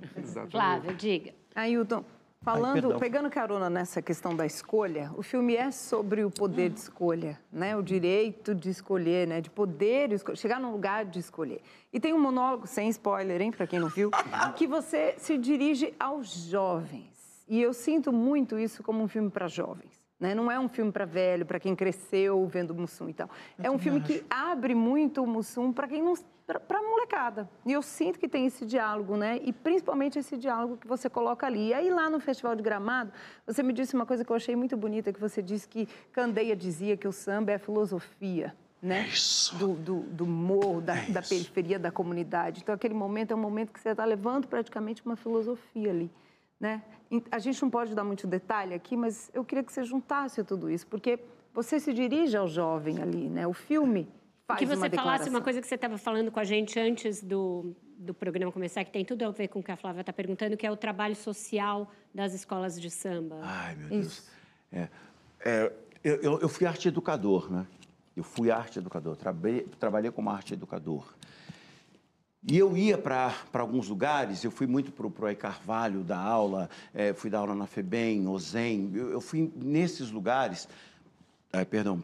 Flávia, diga. Ailton, falando, perdão. pegando carona nessa questão da escolha, o filme é sobre o poder de escolha, né? O direito de escolher, né? De poder escolher, chegar num lugar de escolher. E tem um monólogo, sem spoiler, hein, para quem não viu, que você se dirige aos jovens. E eu sinto muito isso como um filme para jovens. Né? Não é um filme para velho, para quem cresceu vendo Mussum e tal. é um filme que abre muito o Mussum para quem não para molecada. E eu sinto que tem esse diálogo, né? E principalmente esse diálogo que você coloca ali. E aí lá no Festival de Gramado, você me disse uma coisa que eu achei muito bonita, que você disse que Candeia dizia que o samba é a filosofia, né? Do, do, do morro, da, da periferia, da comunidade. Então aquele momento é um momento que você está levando praticamente uma filosofia ali, né? A gente não pode dar muito detalhe aqui, mas eu queria que você juntasse tudo isso, porque você se dirige ao jovem ali, né? O filme faz que você uma falasse declaração. uma coisa que você estava falando com a gente antes do, do programa começar, que tem tudo a ver com o que a Flávia está perguntando, que é o trabalho social das escolas de samba. Ai, meu Deus. É, é, eu, eu- eu fui arte educador, né? Eu fui arte educador, trabalhei, trabalhei como arte educador. E eu ia para alguns lugares, eu fui muito para o Proe Carvalho dar aula, eh, fui dar aula na FEBEM, OZEM, eu, eu fui nesses lugares, eh, perdão,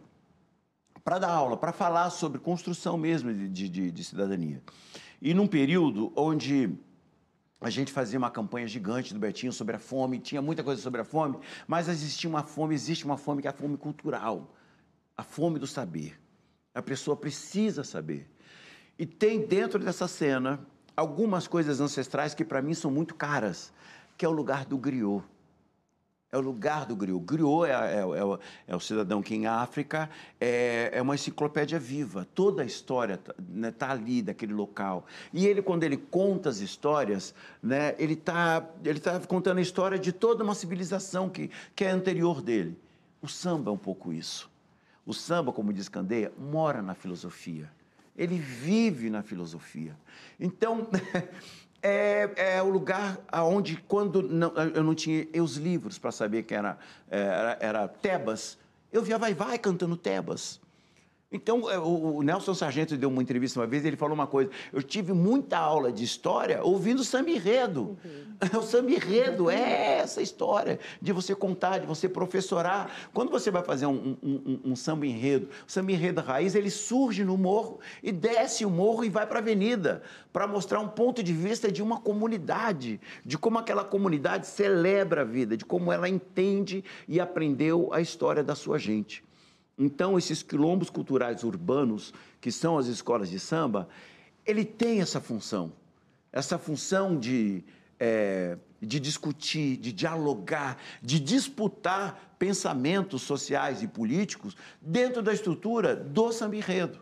para dar aula, para falar sobre construção mesmo de, de- de- de cidadania. E num período onde a gente fazia uma campanha gigante do Betinho sobre a fome, tinha muita coisa sobre a fome, mas existia uma fome, existe uma fome que é a fome cultural, a fome do saber. A pessoa precisa saber. E tem dentro dessa cena algumas coisas ancestrais que para mim são muito caras, que é o lugar do griot. É o lugar do griot. Griot é, é- é o- é o cidadão que em África é, é uma enciclopédia viva. Toda a história está ali, daquele local. E ele, quando ele conta as histórias, né, ele está ele tá contando a história de toda uma civilização que, que é anterior dele. O samba é um pouco isso. O samba, como diz Candeia, mora na filosofia. Ele vive na filosofia. Então, é, é o lugar onde, quando não- eu não tinha os livros para saber que era, era, era Tebas, eu via Vai Vai cantando Tebas. Então, é, o Nelson Sargento deu uma entrevista uma vez, ele falou uma coisa. Eu tive muita aula de história ouvindo samba enredo. O samba enredo é essa história de você contar, de você professorar. Quando você vai fazer um, um- um- um samba enredo, o samba enredo raiz, ele surge no morro e desce o morro e vai para a avenida para mostrar um ponto de vista de uma comunidade, de como aquela comunidade celebra a vida, de como ela entende e aprendeu a história da sua gente. Então, esses quilombos culturais urbanos, que são as escolas de samba, ele tem essa função. Essa função de, eh, de discutir, de dialogar, de disputar pensamentos sociais e políticos dentro da estrutura do samba enredo.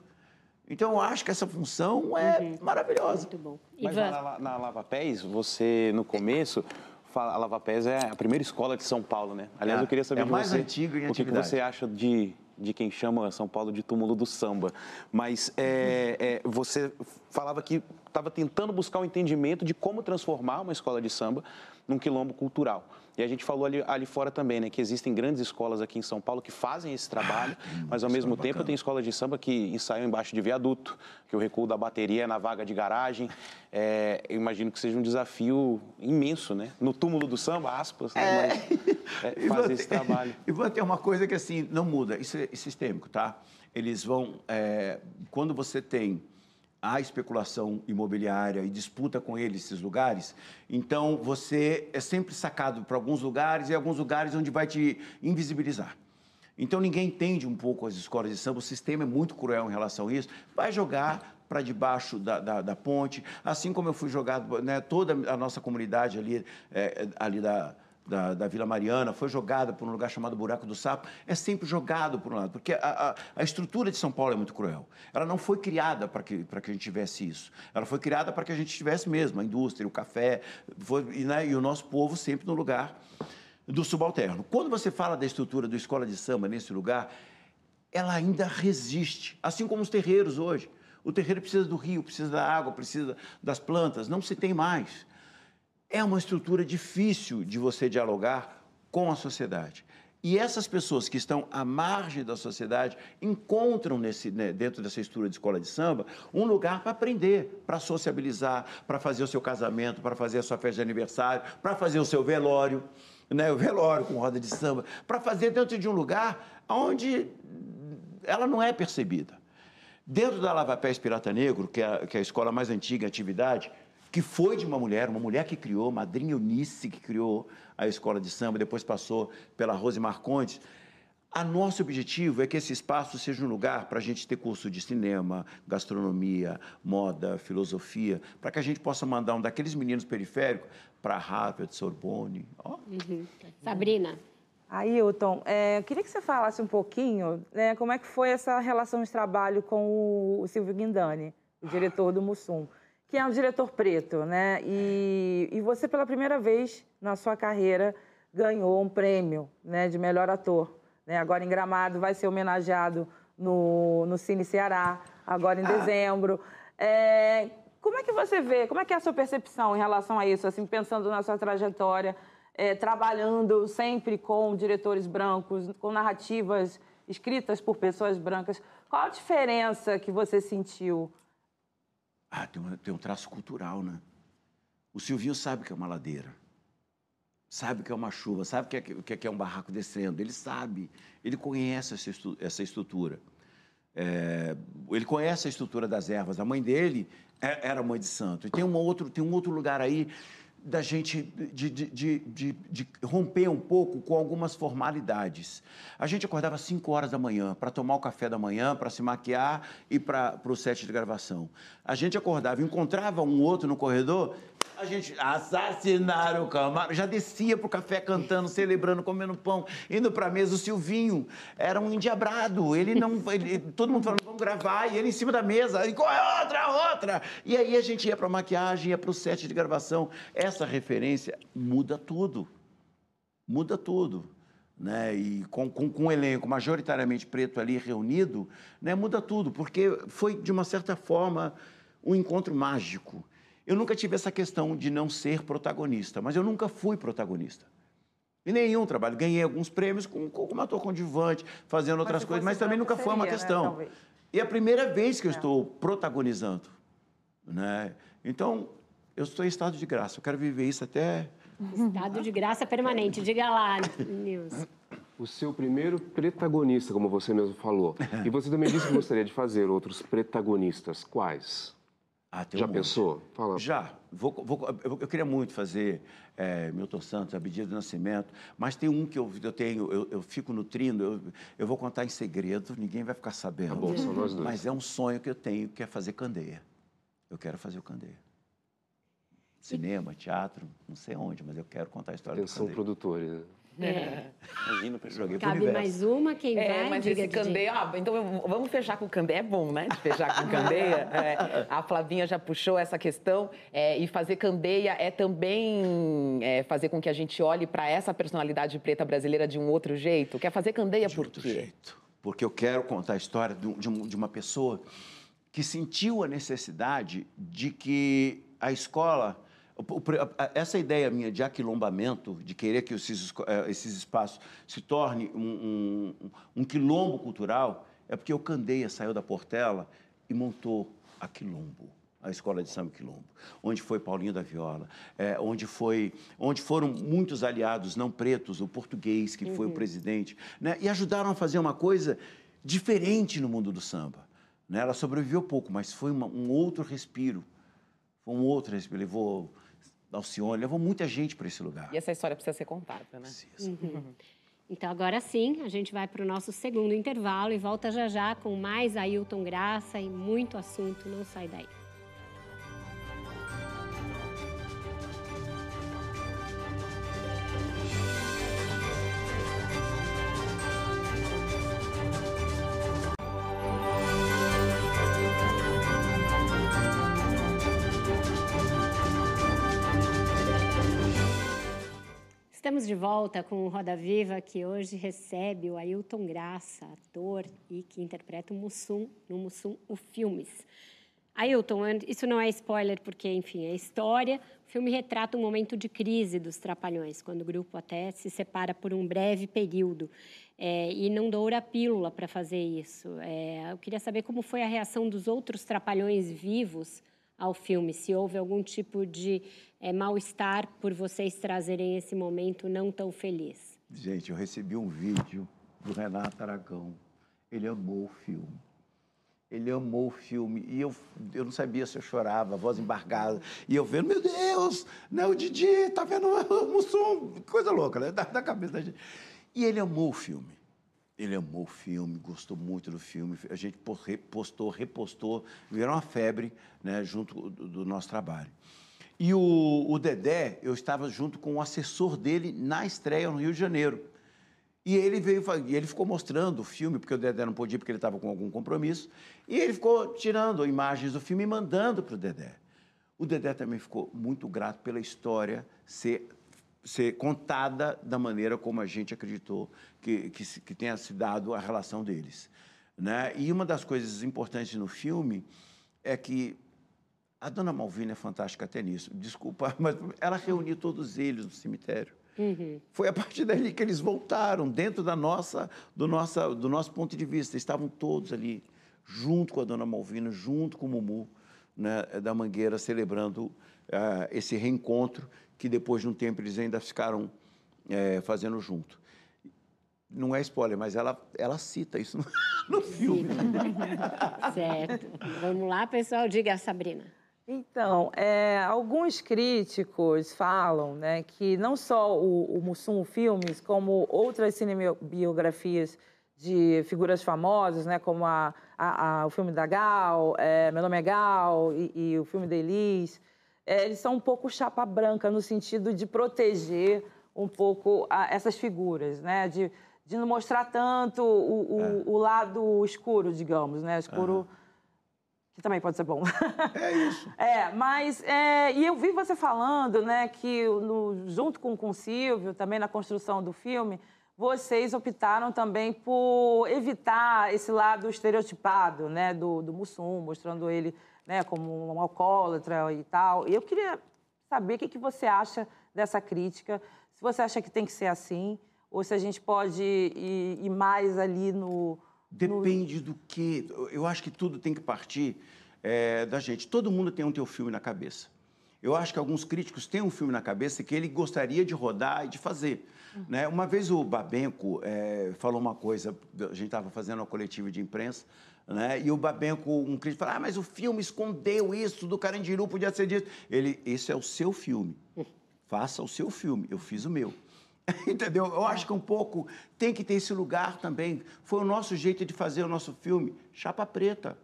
Então, eu acho que essa função é maravilhosa. Muito bom. Mas na, na, na Lava Pés, você, no começo, fala, a Lava Pés é a primeira escola de São Paulo, né? Aliás, É, eu queria saber é a de mais você antiga em o que, que você acha de, de quem chama São Paulo de túmulo do samba. Mas é, é, você falava que estava tentando buscar o entendimento de como transformar uma escola de samba num quilombo cultural. E a gente falou ali, ali fora também, né, que existem grandes escolas aqui em São Paulo que fazem esse trabalho, mas ao mesmo tempo tem escolas de samba que ensaiam embaixo de viaduto, que o recuo da bateria é na vaga de garagem. É, eu imagino que seja um desafio imenso, né? No túmulo do samba, aspas, né? mas, é, E fazer esse ter- trabalho. E vou ter uma coisa que assim não muda, isso é sistêmico, tá? Eles vão é, quando você tem a especulação imobiliária e disputa com eles esses lugares, então você é sempre sacado para alguns lugares e alguns lugares onde vai te invisibilizar. Então ninguém entende um pouco as escolas de samba, o sistema é muito cruel em relação a isso. Vai jogar para debaixo da, da, da ponte, assim como eu fui jogado, né, toda a nossa comunidade ali, é, ali da, da, da, Vila Mariana, foi jogada por um lugar chamado Buraco do Sapo, é sempre jogado por um lado, porque a, a, a estrutura de São Paulo é muito cruel. Ela não foi criada para que, que a gente tivesse isso. Ela foi criada para que a gente tivesse mesmo a indústria, o café, foi, e, né, e o nosso povo sempre no lugar do subalterno. Quando você fala da estrutura do escola de samba nesse lugar, ela ainda resiste, assim como os terreiros hoje. O terreiro precisa do rio, precisa da água, precisa das plantas, não se tem mais. É uma estrutura difícil de você dialogar com a sociedade. E essas pessoas que estão à margem da sociedade encontram nesse, né, dentro dessa estrutura de escola de samba um lugar para aprender, para sociabilizar, para fazer o seu casamento, para fazer a sua festa de aniversário, para fazer o seu velório, né, o velório com roda de samba, para fazer dentro de um lugar onde ela não é percebida. Dentro da Lava Pés Pirata Negro, que é, a, que é a escola mais antiga em atividade, que foi de uma mulher, uma mulher que criou, Madrinha Eunice, que criou a escola de samba, depois passou pela Rose Marcondes. A nosso objetivo é que esse espaço seja um lugar para a gente ter curso de cinema, gastronomia, moda, filosofia, para que a gente possa mandar um daqueles meninos periféricos para Harvard, Sorbonne. Oh. Uhum. Sabrina. Ailton, é, eu queria que você falasse um pouquinho né, como é que foi essa relação de trabalho com o Silvio Guindani, o diretor do Mussum que é um diretor preto, né? E, e você, pela primeira vez na sua carreira, ganhou um prêmio né, de melhor ator. Né? Agora em Gramado vai ser homenageado no, no Cine Ceará, agora em ah. dezembro. É, como é que você vê, como é que é a sua percepção em relação a isso, assim, pensando na sua trajetória, é, trabalhando sempre com diretores brancos, com narrativas escritas por pessoas brancas. Qual a diferença que você sentiu ah, tem, uma, tem um traço cultural, né? O Silvinho sabe que é uma ladeira. Sabe que é uma chuva, sabe que é, que é um barraco descendo. Ele sabe, ele conhece essa, essa estrutura. É, ele conhece a estrutura das ervas. A mãe dele é, era mãe de santo. E tem outro, tem um outro lugar aí da gente de, de, de, de, romper um pouco com algumas formalidades. A gente acordava às 5 horas da manhã para tomar o café da manhã, para se maquiar e para o set de gravação. A gente acordava, encontrava um outro no corredor, a gente assassinaram o Camargo, já descia pro café cantando, celebrando, comendo pão, indo pra mesa. O Silvinho era um endiabrado, ele não. Ele, todo mundo falando, vamos gravar, e ele em cima da mesa, e qual é outra, outra? E aí a gente ia pra maquiagem, ia pro set de gravação. Essa referência muda tudo. Muda tudo. Né? E com, com, com um elenco majoritariamente preto ali reunido, né? muda tudo, porque foi, de uma certa forma, um encontro mágico. Eu nunca tive essa questão de não ser protagonista, mas eu nunca fui protagonista. Em nenhum trabalho. Ganhei alguns prêmios como, como ator conjuvante, fazendo outras coisas, mas também nunca foi uma né, questão. Né, e é a primeira vez que eu é. estou protagonizando. Né? Então, eu estou em estado de graça. Eu quero viver isso até. Estado de graça permanente. Diga lá, Nils. O seu primeiro protagonista, como você mesmo falou. E você também disse que gostaria de fazer outros protagonistas. Quais? Ah, Já um pensou? Fala. Já. Vou, vou, eu, queria muito fazer é, Milton Santos, Abdias do Nascimento, mas tem um que eu, eu tenho, eu, eu fico nutrindo, eu, eu vou contar em segredo, ninguém vai ficar sabendo. Tá bom, são nós dois. Mas é um sonho que eu tenho, que é fazer Candeia. Eu quero fazer o Candeia. Cinema, teatro, não sei onde, mas eu quero contar a história Atenção do Candeia. produtores, né? É. Imagina, joguei Cabe mais uma, quem é, vai? Mas esse candeia, ah, então vamos fechar com o candeia, é bom, né? De fechar com candeia. É, a Flavinha já puxou essa questão. É, e fazer candeia é também é, fazer com que a gente olhe para essa personalidade preta brasileira de um outro jeito. Quer fazer candeia de por outro quê? jeito. Porque eu quero contar a história de, de, de uma pessoa que sentiu a necessidade de que a escola essa ideia minha de aquilombamento, de querer que esses, eh, esses espaços se tornem um, um, um quilombo cultural, é porque o Candeia saiu da Portela e montou a Quilombo a escola de samba Quilombo, onde foi Paulinho da Viola, é, onde, foi, onde foram muitos aliados não pretos, o português, que uhum. foi o uhum. presidente, né, e ajudaram a fazer uma coisa diferente no mundo do samba. Né? Ela sobreviveu pouco, mas foi uma, um outro respiro, foi um outro respiro, levou Alcione, levou muita gente para esse lugar. E essa história precisa ser contada, né? Precisa. Uhum. Então, agora sim, a gente vai para o nosso segundo intervalo e volta já já com mais Ailton Graça e muito assunto. Não sai daí. Estamos de volta com o Roda Viva, que hoje recebe o Ailton Graça, ator e que interpreta o Mussum no Mussum o Filmes. Ailton, isso não é spoiler, porque, enfim, é história. O filme retrata um momento de crise dos Trapalhões, quando o grupo até se separa por um breve período. É, e não doura a pílula para fazer isso. É, eu queria saber como foi a reação dos outros Trapalhões vivos ao filme, se houve algum tipo de é, mal-estar por vocês trazerem esse momento não tão feliz. Gente, eu recebi um vídeo do Renato Aragão. Ele amou o filme. Ele amou o filme. E eu, eu não sabia se eu chorava, voz embargada. E eu vendo, meu Deus, né, o Didi, tá vendo o Mussum? Coisa louca, né? Da, da cabeça da gente. E ele amou o filme. Ele amou o filme, gostou muito do filme. A gente postou, repostou, virou uma febre né, junto do, do nosso trabalho. E o, o, Dedé, eu estava junto com o assessor dele na estreia no Rio de Janeiro. E ele veio, e ele ficou mostrando o filme, porque o Dedé não podia, porque ele estava com algum compromisso. E ele ficou tirando imagens do filme e mandando para o Dedé. O Dedé também ficou muito grato pela história ser ser contada da maneira como a gente acreditou que, que, que tenha se dado a relação deles. Né? E uma das coisas importantes no filme é que a dona Malvina é fantástica até nisso. Desculpa, mas ela reuniu todos eles no cemitério. Uhum. Foi a partir dali que eles voltaram, dentro da nossa, do, nossa, do nosso ponto de vista. Estavam todos ali, junto com a dona Malvina, junto com o Mumu, né, da Mangueira, celebrando uh, esse reencontro que depois de um tempo eles ainda ficaram é, fazendo junto. Não é spoiler, mas ela, ela cita isso no, no filme. certo. Vamos lá, pessoal. Diga, Sabrina. Então, é, alguns críticos falam né, que não só o, o Mussum Filmes, como outras cinebiografias de figuras famosas, né, como a, a, a, o filme da Gal, é, Meu Nome é Gal, e, e o filme da Elis, é, eles são um pouco chapa branca no sentido de proteger um pouco a, essas figuras, né? De, de não mostrar tanto o, o, é. o lado escuro, digamos, né? Escuro. Uhum. Que também pode ser bom. É isso. é, mas. É, e eu vi você falando, né, que no, junto com, com o Silvio, também na construção do filme, vocês optaram também por evitar esse lado estereotipado, né, do, do Mussum, mostrando ele né, como um alcoólatra e tal. Eu queria saber o que, que você acha dessa crítica, se você acha que tem que ser assim, ou se a gente pode ir, ir mais ali no... Depende no... do que... Eu acho que tudo tem que partir é, da gente. Todo mundo tem um teu filme na cabeça. Eu acho que alguns críticos têm um filme na cabeça que ele gostaria de rodar e de fazer. Uhum. Né? Uma vez o Babenco é, falou uma coisa, a gente estava fazendo uma coletiva de imprensa, né? E o Babenco, um crítico, fala, ah, mas o filme escondeu isso do Carandiru, podia ser disso. Ele, esse é o seu filme. Faça o seu filme. Eu fiz o meu. Entendeu? Eu acho que um pouco tem que ter esse lugar também. Foi o nosso jeito de fazer o nosso filme. Chapa preta.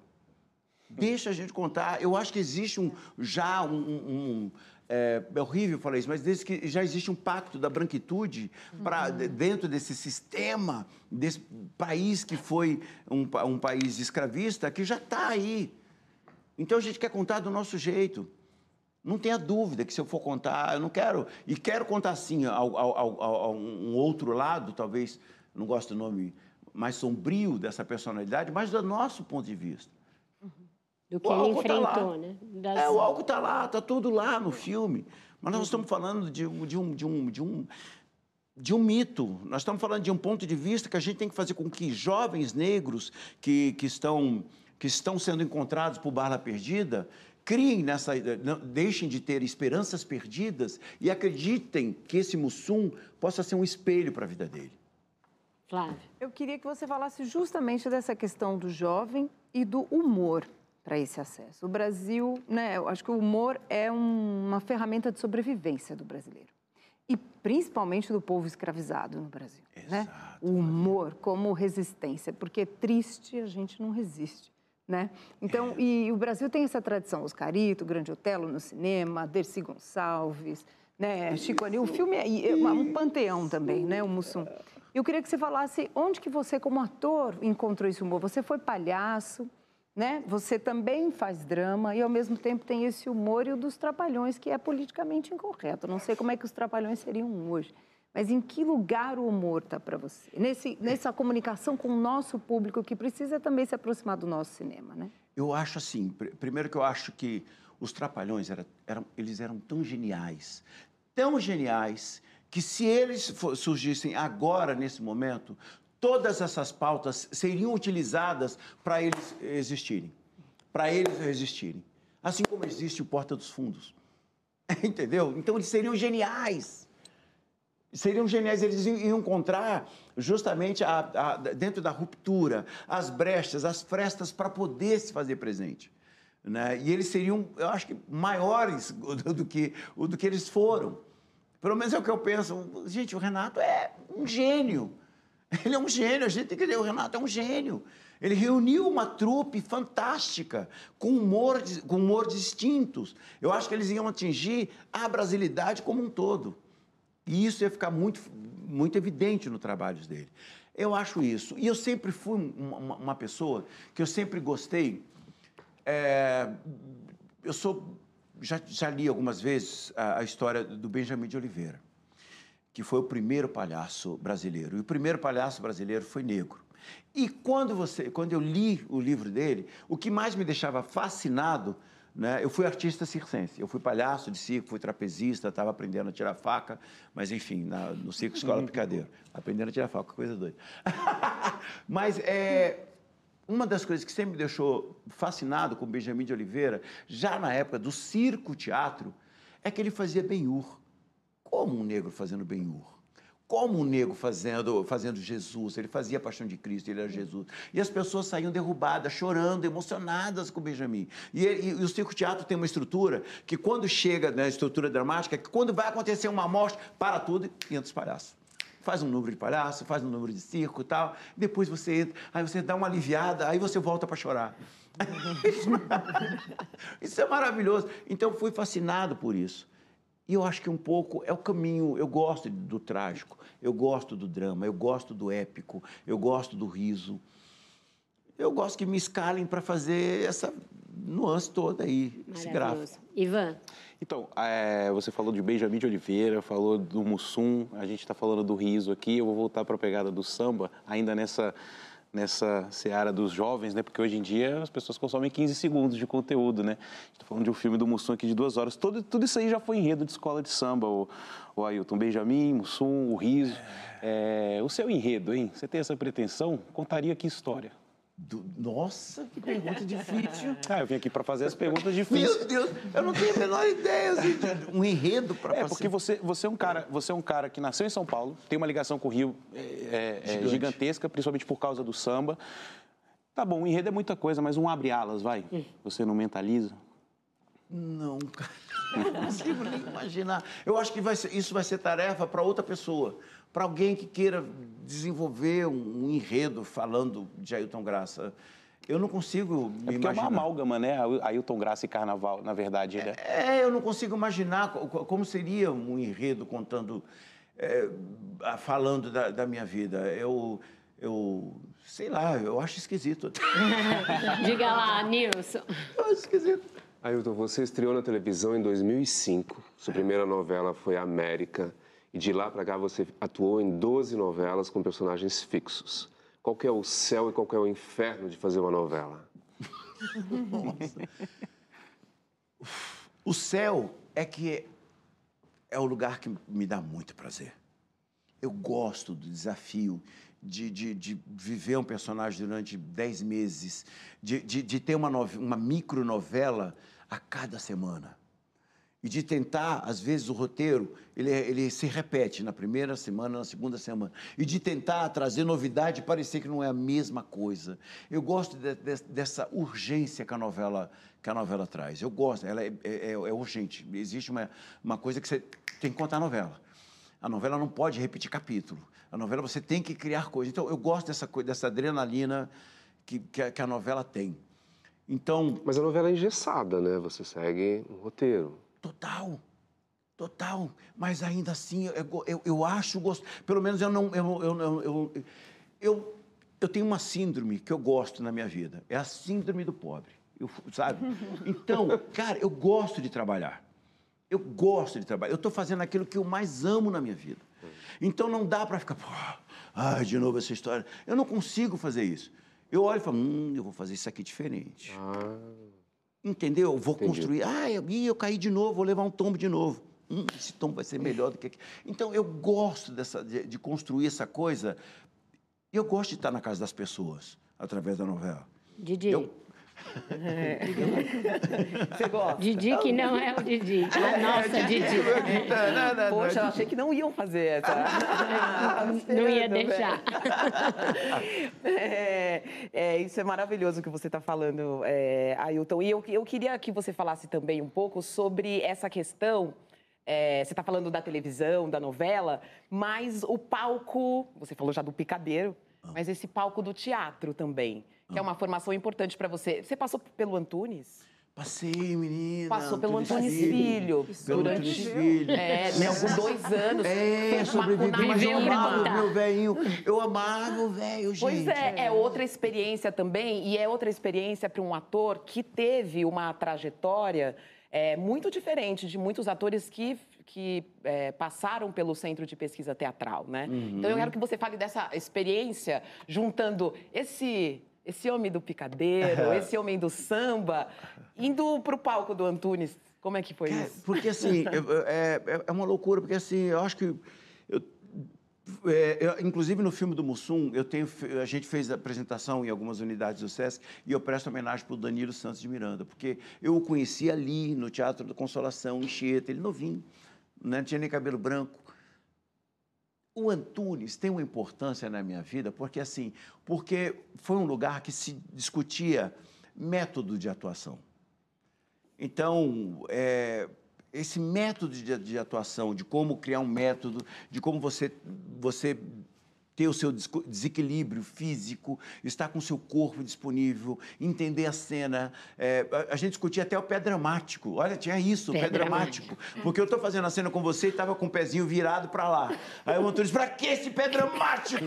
Deixa a gente contar. Eu acho que existe um, já um, um, é, é, horrível falar isso, mas desde que já existe um pacto da branquitude para uhum. dentro desse sistema, desse país que foi um, um país escravista, que já está aí. Então a gente quer contar do nosso jeito. Não tenha dúvida que se eu for contar, eu não quero. E quero contar assim, ao, ao, ao, ao um outro lado, talvez, não gosto do nome mais sombrio dessa personalidade, mas do nosso ponto de vista. Do que ele enfrentou, tá né? Das... É, o álcool está lá, está tudo lá no filme. Mas nós estamos falando de, de, um, de, um, de, um, de um mito. Nós estamos falando de um ponto de vista que a gente tem que fazer com que jovens negros que, que, estão, que estão sendo encontrados por bala perdida criem nessa, deixem de ter esperanças perdidas e acreditem que esse Mussum possa ser um espelho para a vida dele. Flávio. Eu queria que você falasse justamente dessa questão do jovem e do humor para esse acesso. O Brasil, né, eu acho que o humor é um, uma ferramenta de sobrevivência do brasileiro. E principalmente do povo escravizado no Brasil. Né? Exato, né? O humor como resistência, porque triste a gente não resiste. Né? Então, é. e o Brasil tem essa tradição, Oscarito, Grande Otelo no cinema, Dercy Gonçalves, né, Chico Aníbal, o filme é, é um panteão também, né, o Mussum. Eu queria que você falasse onde que você, como ator, encontrou esse humor. Você foi palhaço, né? Você também faz drama e ao mesmo tempo tem esse humor e o dos trapalhões que é politicamente incorreto. Não sei como é que os trapalhões seriam hoje, Mas em que lugar o humor está para você? Nesse, nessa comunicação com o nosso público, que precisa também se aproximar do nosso cinema, né? Eu acho assim, pr- primeiro que eu acho que os Trapalhões era, eram, eles eram tão geniais, tão geniais, que se eles surgissem agora, nesse momento, todas essas pautas seriam utilizadas para eles existirem, para eles resistirem. Assim como existe o Porta dos Fundos. Entendeu? Então eles seriam geniais seriam geniais, eles iam encontrar justamente a- a- dentro da ruptura as brechas, as frestas para poder se fazer presente. Né? E eles seriam, eu acho que, maiores do, que, do que eles foram. Pelo menos é o que eu penso. Gente, o Renato é um gênio. Ele é um gênio, a gente tem que dizer, o Renato é um gênio. Ele reuniu uma trupe fantástica, com humor, com humor distintos. Eu acho que eles iam atingir a brasilidade como um todo. E isso ia ficar muito, muito evidente no trabalho dele. Eu acho isso. E eu sempre fui uma, uma- uma pessoa que eu sempre gostei. é, eu sou. Já, já li algumas vezes a, a história do Benjamin de Oliveira, que foi o primeiro palhaço brasileiro. E o primeiro palhaço brasileiro foi negro. E quando, você, quando eu li o livro dele, o que mais me deixava fascinado, né, eu fui artista circense, eu fui palhaço de circo, fui trapezista, estava aprendendo a tirar faca, mas enfim, na- no circo Escola Picadeiro, aprendendo a tirar faca, coisa doida. mas é, uma das coisas que sempre me deixou fascinado com o Benjamin de Oliveira, já na época do circo-teatro, é que ele fazia Ben-Hur. Como um negro fazendo Ben-Hur? Como um negro fazendo, fazendo Jesus? Ele fazia a Paixão de Cristo, ele era Jesus. E as pessoas saíam derrubadas, chorando, emocionadas com Benjamin. E, e o circo-teatro tem uma estrutura que, quando chega na estrutura dramática, que quando vai acontecer uma morte, para tudo e entra os palhaços faz um número de palhaço, faz um número de circo e tal. Depois você entra, aí você dá uma aliviada, aí você volta para chorar. isso é maravilhoso. Então fui fascinado por isso. E eu acho que um pouco é o caminho. Eu gosto do trágico, eu gosto do drama, eu gosto do épico, eu gosto do riso. Eu gosto que me escalem para fazer essa nuance toda aí, esse gráfico. Maravilhoso. Ivan, Então, é, você falou de Benjamin de Oliveira, falou do Mussum, a gente está falando do riso aqui, eu vou voltar para a pegada do samba, ainda nessa, nessa seara dos jovens, né? Porque hoje em dia as pessoas consomem 15 segundos de conteúdo, né? Gente está falando de um filme do Mussum aqui de duas horas. Todo, tudo isso aí já foi enredo de escola de samba, o, o Ailton. Benjamin, Mussum, o riso. É, o seu enredo, hein? Você tem essa pretensão? Contaria que história? Do- Nossa, que pergunta difícil. Ah, eu vim aqui para fazer as perguntas difíceis. Meu Deus, eu não tenho a menor ideia assim, de um enredo para É, porque você, você, é um cara, você é um cara que nasceu em São Paulo, tem uma ligação com o Rio é, é, é, Gigante. gigantesca, principalmente por causa do samba. Tá bom, o enredo é muita coisa, mas um abre alas, vai. Você não mentaliza? Não, cara. Eu não consigo nem imaginar. Eu acho que vai ser- isso vai ser tarefa para outra pessoa, para alguém que queira desenvolver um, um enredo falando de Ailton Graça. Eu não consigo me É porque é imaginar. uma amálgama, né? Ailton Graça e Carnaval, na verdade. Né? É, eu não consigo imaginar co- co- como seria um enredo contando, é, falando da, da minha vida. Eu, eu, sei lá, eu acho esquisito. diga lá, Nilson. Eu acho esquisito. Ailton, você estreou na televisão em 2005. Sua primeira novela foi América. E de lá para cá você atuou em 12 novelas com personagens fixos. Qual que é o céu e qual que é o inferno de fazer uma novela? O céu é que é o lugar que me dá muito prazer. Eu gosto do desafio de, de, de viver um personagem durante dez meses, de, de, de ter uma, nove, uma micronovela a cada semana. E de tentar, às vezes, o roteiro, ele, ele se repete na primeira semana, na segunda semana. E de tentar trazer novidade e parecer que não é a mesma coisa. Eu gosto de- de- dessa urgência que a novela, que a novela traz. Eu gosto, ela é, é- é urgente. Existe uma, uma coisa que você tem que contar a novela. A novela não pode repetir capítulo. A novela você tem que criar coisa. Então, eu gosto dessa, dessa adrenalina que, que, a, que a novela tem. Então, Mas a novela é engessada, né? Você segue um roteiro. Total. Total. Mas ainda assim, eu, eu, eu acho gostoso. Pelo menos eu não. Eu, eu, eu, eu, eu, tenho uma síndrome que eu gosto na minha vida. É a síndrome do pobre. Eu, sabe? Então, cara, eu gosto de trabalhar. Eu gosto de trabalhar. Eu estou fazendo aquilo que eu mais amo na minha vida. Então não dá para ficar, pô, ah, de novo essa história. Eu não consigo fazer isso. Eu olho e falo, hum, eu vou fazer isso aqui diferente. Ah. Entendeu? Eu vou Entendi. construir. Ah, eu, ih, eu caí de novo, vou levar um tombo de novo. Hum, esse tombo vai ser melhor do que aquele. Então, eu gosto dessa, de, de construir essa coisa. E eu gosto de estar na casa das pessoas, através da novela. Didi. Eu- Você gosta? Didi que não é o Didi. A nossa Didi. Poxa, eu achei que não iam fazer essa. Não ia deixar. É, é, isso é maravilhoso que você está falando, é, Ailton. E eu, eu queria que você falasse também um pouco sobre essa questão. é, você está falando da televisão, da novela, mas o palco. Você falou já do picadeiro, mas esse palco do teatro também, que é uma formação importante para você. Você passou pelo Antunes? Passei, menina. Passou pelo Antunes Filho. Pelo durante Antunes Filho. É, né, dois anos. É, Fez sobrevivi, mas eu amava meu velhinho. Eu amava o velho, gente. Pois é, é outra experiência também, e é outra experiência para um ator que teve uma trajetória é, muito diferente de muitos atores que, que é, passaram pelo Centro de Pesquisa Teatral, né? Uhum. Então eu quero que você fale dessa experiência, juntando esse. Esse homem do picadeiro, esse homem do samba, indo para o palco do Antunes. Como é que foi isso? Porque assim, é, é- é uma loucura, porque assim, eu acho que. eu- é, eu- inclusive no filme do Mussum, eu tenho, a gente fez a apresentação em algumas unidades do SESC e eu presto homenagem para o Danilo Santos de Miranda, porque eu o conheci ali no Teatro da Consolação, em Chieta, ele novinho, né, não tinha nem cabelo branco. O Antunes tem uma importância na minha vida porque assim, porque foi um lugar que se discutia método de atuação. Então, é, esse método de, de atuação, de como criar um método, de como você, você ter o seu desequilíbrio físico, estar com o seu corpo disponível, entender a cena. É, a, gente discutia até o pé dramático. Olha, tinha isso, o pé, Pé dramático. Porque eu estou fazendo a cena com você e estava com o pezinho virado para lá. Aí o Antônio disse, para que esse pé dramático?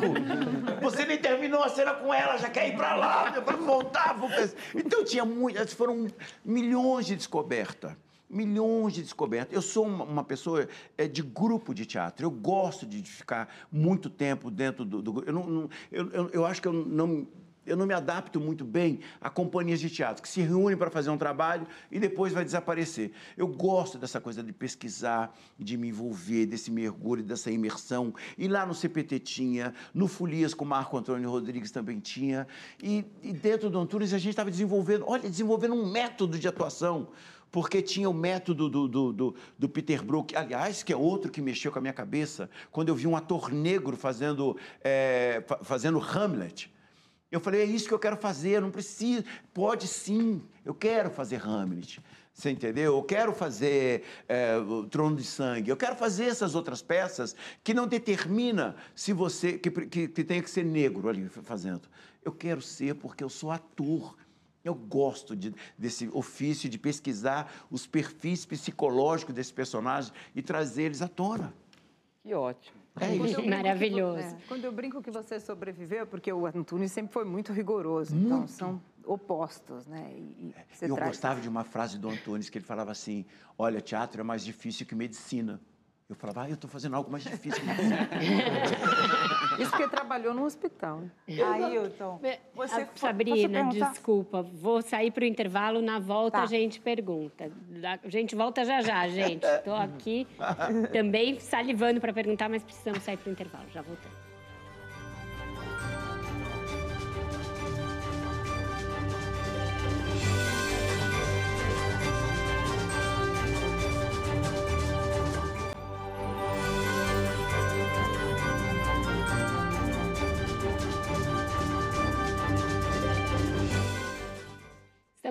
Você nem terminou a cena com ela, já quer ir para lá, para voltar. pé." Então tinha muitas, foram milhões de descobertas. Milhões de descobertas. Eu sou uma, uma pessoa é, de grupo de teatro. Eu gosto de ficar muito tempo dentro do, do. Eu, não, não- eu, eu, eu acho que eu não, eu não me adapto muito bem a companhias de teatro que se reúnem para fazer um trabalho e depois vai desaparecer. Eu gosto dessa coisa de pesquisar, de me envolver, desse mergulho, dessa imersão. E lá no CPT tinha, no Folias com Marco Antônio Rodrigues também tinha. E, e dentro do Antunes a gente estava desenvolvendo, olha, desenvolvendo um método de atuação porque tinha o método do, do, do, do Peter Brook, aliás, que é outro que mexeu com a minha cabeça, quando eu vi um ator negro fazendo, é, fa- fazendo Hamlet. Eu falei, é isso que eu quero fazer, não preciso. Pode sim, eu quero fazer Hamlet. Você entendeu? Eu quero fazer é, o Trono de Sangue, eu quero fazer essas outras peças que não determina se você. que, que, que que ser negro ali fazendo. Eu quero ser porque eu sou ator. Eu gosto de- desse ofício de pesquisar os perfis psicológicos desses personagens e trazer eles à tona. Que ótimo. É isso. Maravilhoso. é, quando eu brinco que você sobreviveu, porque o Antunes sempre foi muito rigoroso, então são opostos, né? E, e você eu traz- gostava de uma frase do Antunes que ele falava assim: Olha, teatro é mais difícil que medicina. Eu falava, ah, eu estou fazendo algo mais difícil. Isso porque trabalhou no hospital. né? Ailton, você posso Sabrina, perguntar? desculpa, vou sair para o intervalo, na volta Tá. a gente pergunta. A gente volta já já, gente. Estou aqui também salivando para perguntar, mas precisamos sair para o intervalo, já voltamos.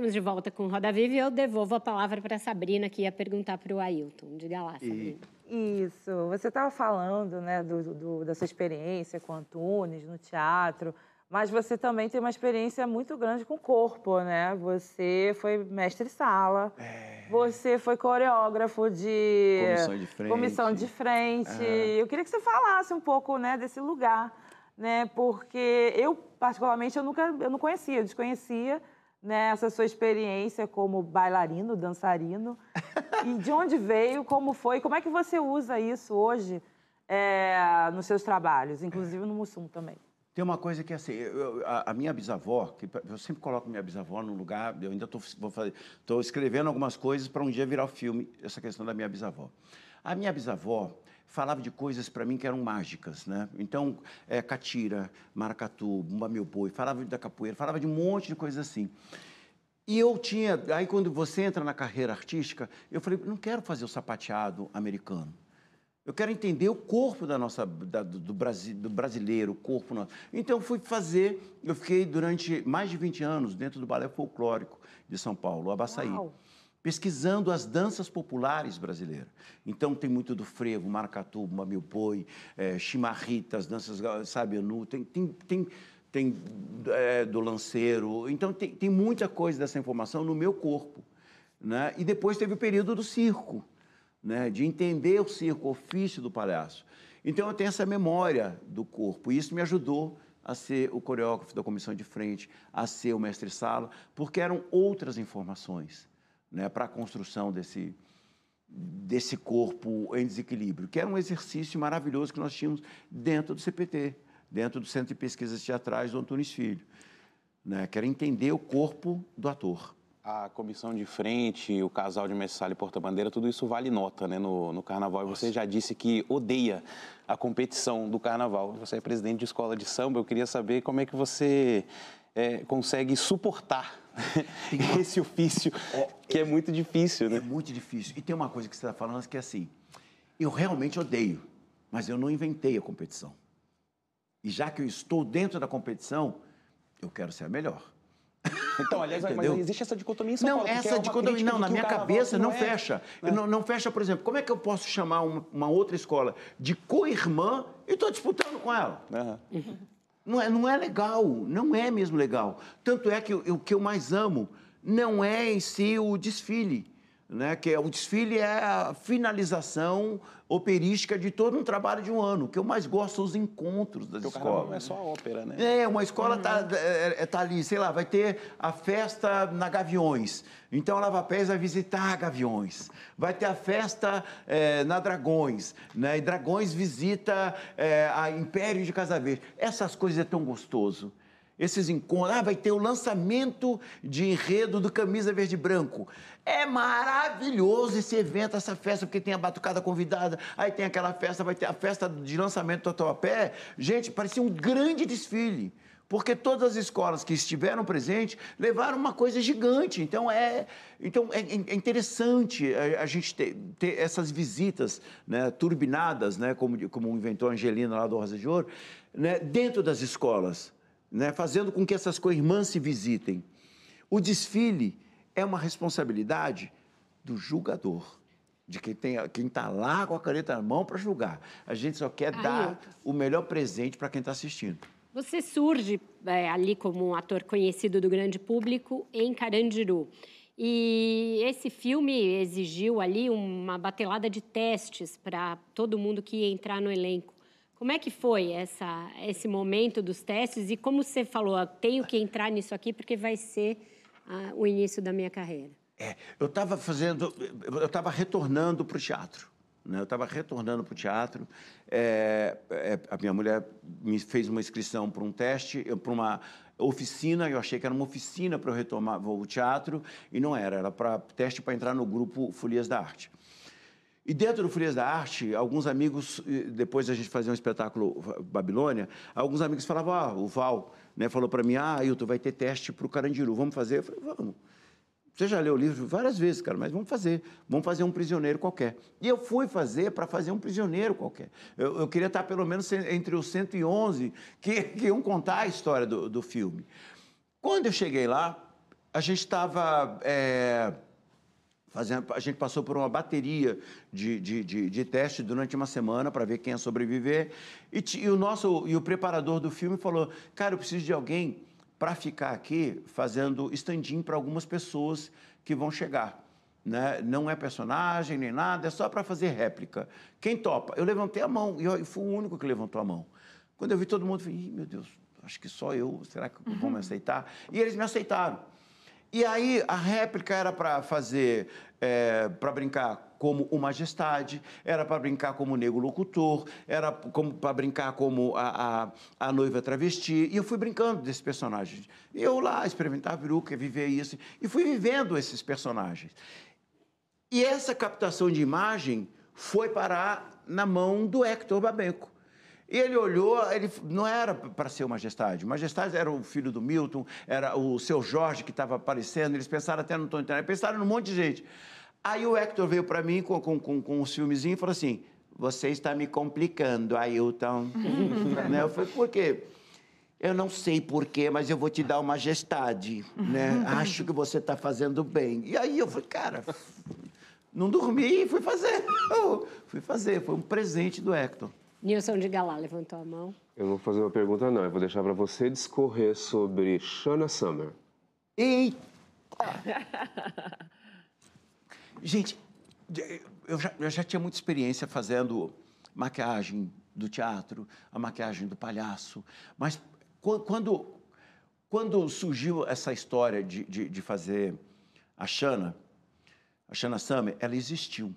Estamos de volta com Roda Viva e eu devolvo a palavra para a Sabrina, que ia perguntar para o Ailton. Diga lá, Sabrina. Isso, você estava falando né, do, do- da sua experiência com Antunes no teatro, mas você também tem uma experiência muito grande com o corpo, né? Você foi mestre-sala, você foi coreógrafo de... Comissão de frente. Comissão de frente. Aham. Eu queria que você falasse um pouco né, desse lugar, né? Porque eu, particularmente, eu nunca eu não conhecia, eu desconhecia né, essa sua experiência como bailarino, dançarino. e de onde veio, como foi, como é que você usa isso hoje é, nos seus trabalhos, inclusive no Mussum também. Tem uma coisa que assim, eu, a, a, minha bisavó, que eu sempre coloco minha bisavó no lugar, eu ainda estou escrevendo algumas coisas para um dia virar filme, essa questão da minha bisavó. A minha bisavó falava de coisas para mim que eram mágicas, né? Então, é, catira, maracatu, bumba meu boi, falava da capoeira, falava de um monte de coisas assim. E eu tinha, aí quando você entra na carreira artística, eu falei, não quero fazer o sapateado americano. Eu quero entender o corpo da nossa, da, do, Brasi, do brasileiro, o corpo nosso. Então, fui fazer, eu fiquei durante mais de 20 anos dentro do Balé Folclórico de São Paulo, o Abaçaí. Uau. Pesquisando as danças populares brasileiras. Então, tem muito do frevo, maracatu, mamilpoi, é, chimarrita, as danças, sabe, anu, tem, tem, tem, tem é, do lanceiro. Então, tem, tem muita coisa dessa informação no meu corpo. Né? E depois teve o período do circo né, de entender o circo, o ofício do palhaço. Então eu tenho essa memória do corpo e isso me ajudou a ser o coreógrafo da comissão de frente, a ser o mestre-sala, porque eram outras informações né, para a construção desse, desse corpo em desequilíbrio, que era um exercício maravilhoso que nós tínhamos dentro do CPT, dentro do Centro de Pesquisas Teatrais do Antunes Filho, né, que era entender o corpo do ator a comissão de frente, o casal de mestre e porta-bandeira, tudo isso vale nota né, no, no carnaval. E você já disse que odeia a competição do carnaval. Você é presidente de escola de samba, eu queria saber como é que você é, consegue suportar esse ofício, que é muito difícil, né? É muito difícil. E tem uma coisa que você está falando que é assim, eu realmente odeio, mas eu não inventei a competição. E já que eu estou dentro da competição, eu quero ser a melhor. Então, aliás, mas existe essa dicotomia em São não, Paulo. Essa é dicotomia, não, na minha cabeça não, é, fecha. Né? Não, não, fecha, por exemplo, como é que eu posso chamar uma, uma outra escola de co-irmã e estou disputando com ela? Uhum. Não, é, não é legal, não é mesmo legal. Tanto é que o que eu mais amo não é em si o desfile né, que é, o desfile é a finalização operística de todo um trabalho de um ano. O que eu mais gosto são os encontros das Porque escolas. não é só ópera, né? É, uma escola está uhum. é, é, tá ali, sei lá, vai ter a festa na Gaviões. Então a Lava Pés vai visitar Gaviões. Vai ter a festa é, na Dragões, né? E Dragões visita é, a Império de Casa Verde. Essas coisas é tão gostoso esses encontros. Ah, vai ter o lançamento de enredo do Camisa Verde e Branco. É maravilhoso esse evento, essa festa, porque tem a batucada convidada, aí tem aquela festa, vai ter a festa de lançamento do Tatuapé. Gente, parecia um grande desfile. Porque todas as escolas que estiveram presentes levaram uma coisa gigante. Então é, então é, é interessante a, a gente ter, ter, essas visitas né, turbinadas, né, como, como inventou a Angelina lá do Rosa de Ouro, né, dentro das escolas né, fazendo com que essas co-irmãs se visitem. O desfile é uma responsabilidade do julgador, de quem está lá com a caneta na mão para julgar. A gente só quer Ai, dar eu... o melhor presente para quem está assistindo. Você surge é, ali como um ator conhecido do grande público em Carandiru. E esse filme exigiu ali uma batelada de testes para todo mundo que ia entrar no elenco. Como é que foi essa, esse momento dos testes e como você falou, tenho que entrar nisso aqui porque vai ser ah, o início da minha carreira? É, eu estava fazendo, eu estava retornando para o teatro. Né? Eu estava retornando para o teatro. É, é, a minha mulher me fez uma inscrição para um teste, para uma oficina. Eu achei que era uma oficina para eu retomar o teatro e não era. Era para teste para entrar no grupo Folias da Arte. E dentro do Frias da Arte, alguns amigos, depois a gente fazia um espetáculo Babilônia, alguns amigos falavam, ah, o Val né, falou para mim, ah, Ailton, vai ter teste para o Carandiru, vamos fazer? Eu falei, vamos. Você já leu o livro várias vezes, cara, mas vamos fazer. Vamos fazer um prisioneiro qualquer. E eu fui fazer para fazer um prisioneiro qualquer. Eu, eu, queria estar pelo menos entre os 111 que, que iam contar a história do, do filme. Quando eu cheguei lá, a gente estava... É Fazendo, a gente passou por uma bateria de, de, de, de testes durante uma semana para ver quem ia sobreviver. E, e, o nosso e o preparador do filme falou: Cara, eu preciso de alguém para ficar aqui fazendo stand-in para algumas pessoas que vão chegar. Né? Não é personagem nem nada, é só para fazer réplica. Quem topa? Eu levantei a mão e fui o único que levantou a mão. Quando eu vi todo mundo, eu falei: meu Deus, acho que só eu, será que vão me aceitar? E eles me aceitaram. E aí a réplica era para fazer, é, para brincar como o Majestade, era para brincar como o Negro Locutor, era para brincar como a, a, a, noiva travesti. E eu fui brincando desses personagens. E eu lá experimentar a peruca, viver isso. E fui vivendo esses personagens. E essa captação de imagem foi parar na mão do Hector Babenco. E ele olhou, ele não era para ser o Majestade. O Majestade era o filho do Milton, era o seu Jorge que estava aparecendo, eles pensaram até no Tony Turner, pensaram num monte de gente. Aí o Hector veio para mim com, com, com, com os filmezinhos e falou assim: Você está me complicando, Ailton. né? Eu falei: Por quê? Eu não sei porquê, mas eu vou te dar uma majestade, né? Acho que você está fazendo bem. E aí eu falei, cara, não dormi fui fazer. fui fazer, foi um presente do Hector. Nilson de Galá levantou a mão. Eu não vou fazer uma pergunta, não. Eu vou deixar para você discorrer sobre Shana Summer. Eita! Gente, eu já, eu já tinha muita experiência fazendo maquiagem do teatro, a maquiagem do palhaço, mas quando, quando surgiu essa história de, de, de fazer a Shana, a Shana Summer, ela existiu.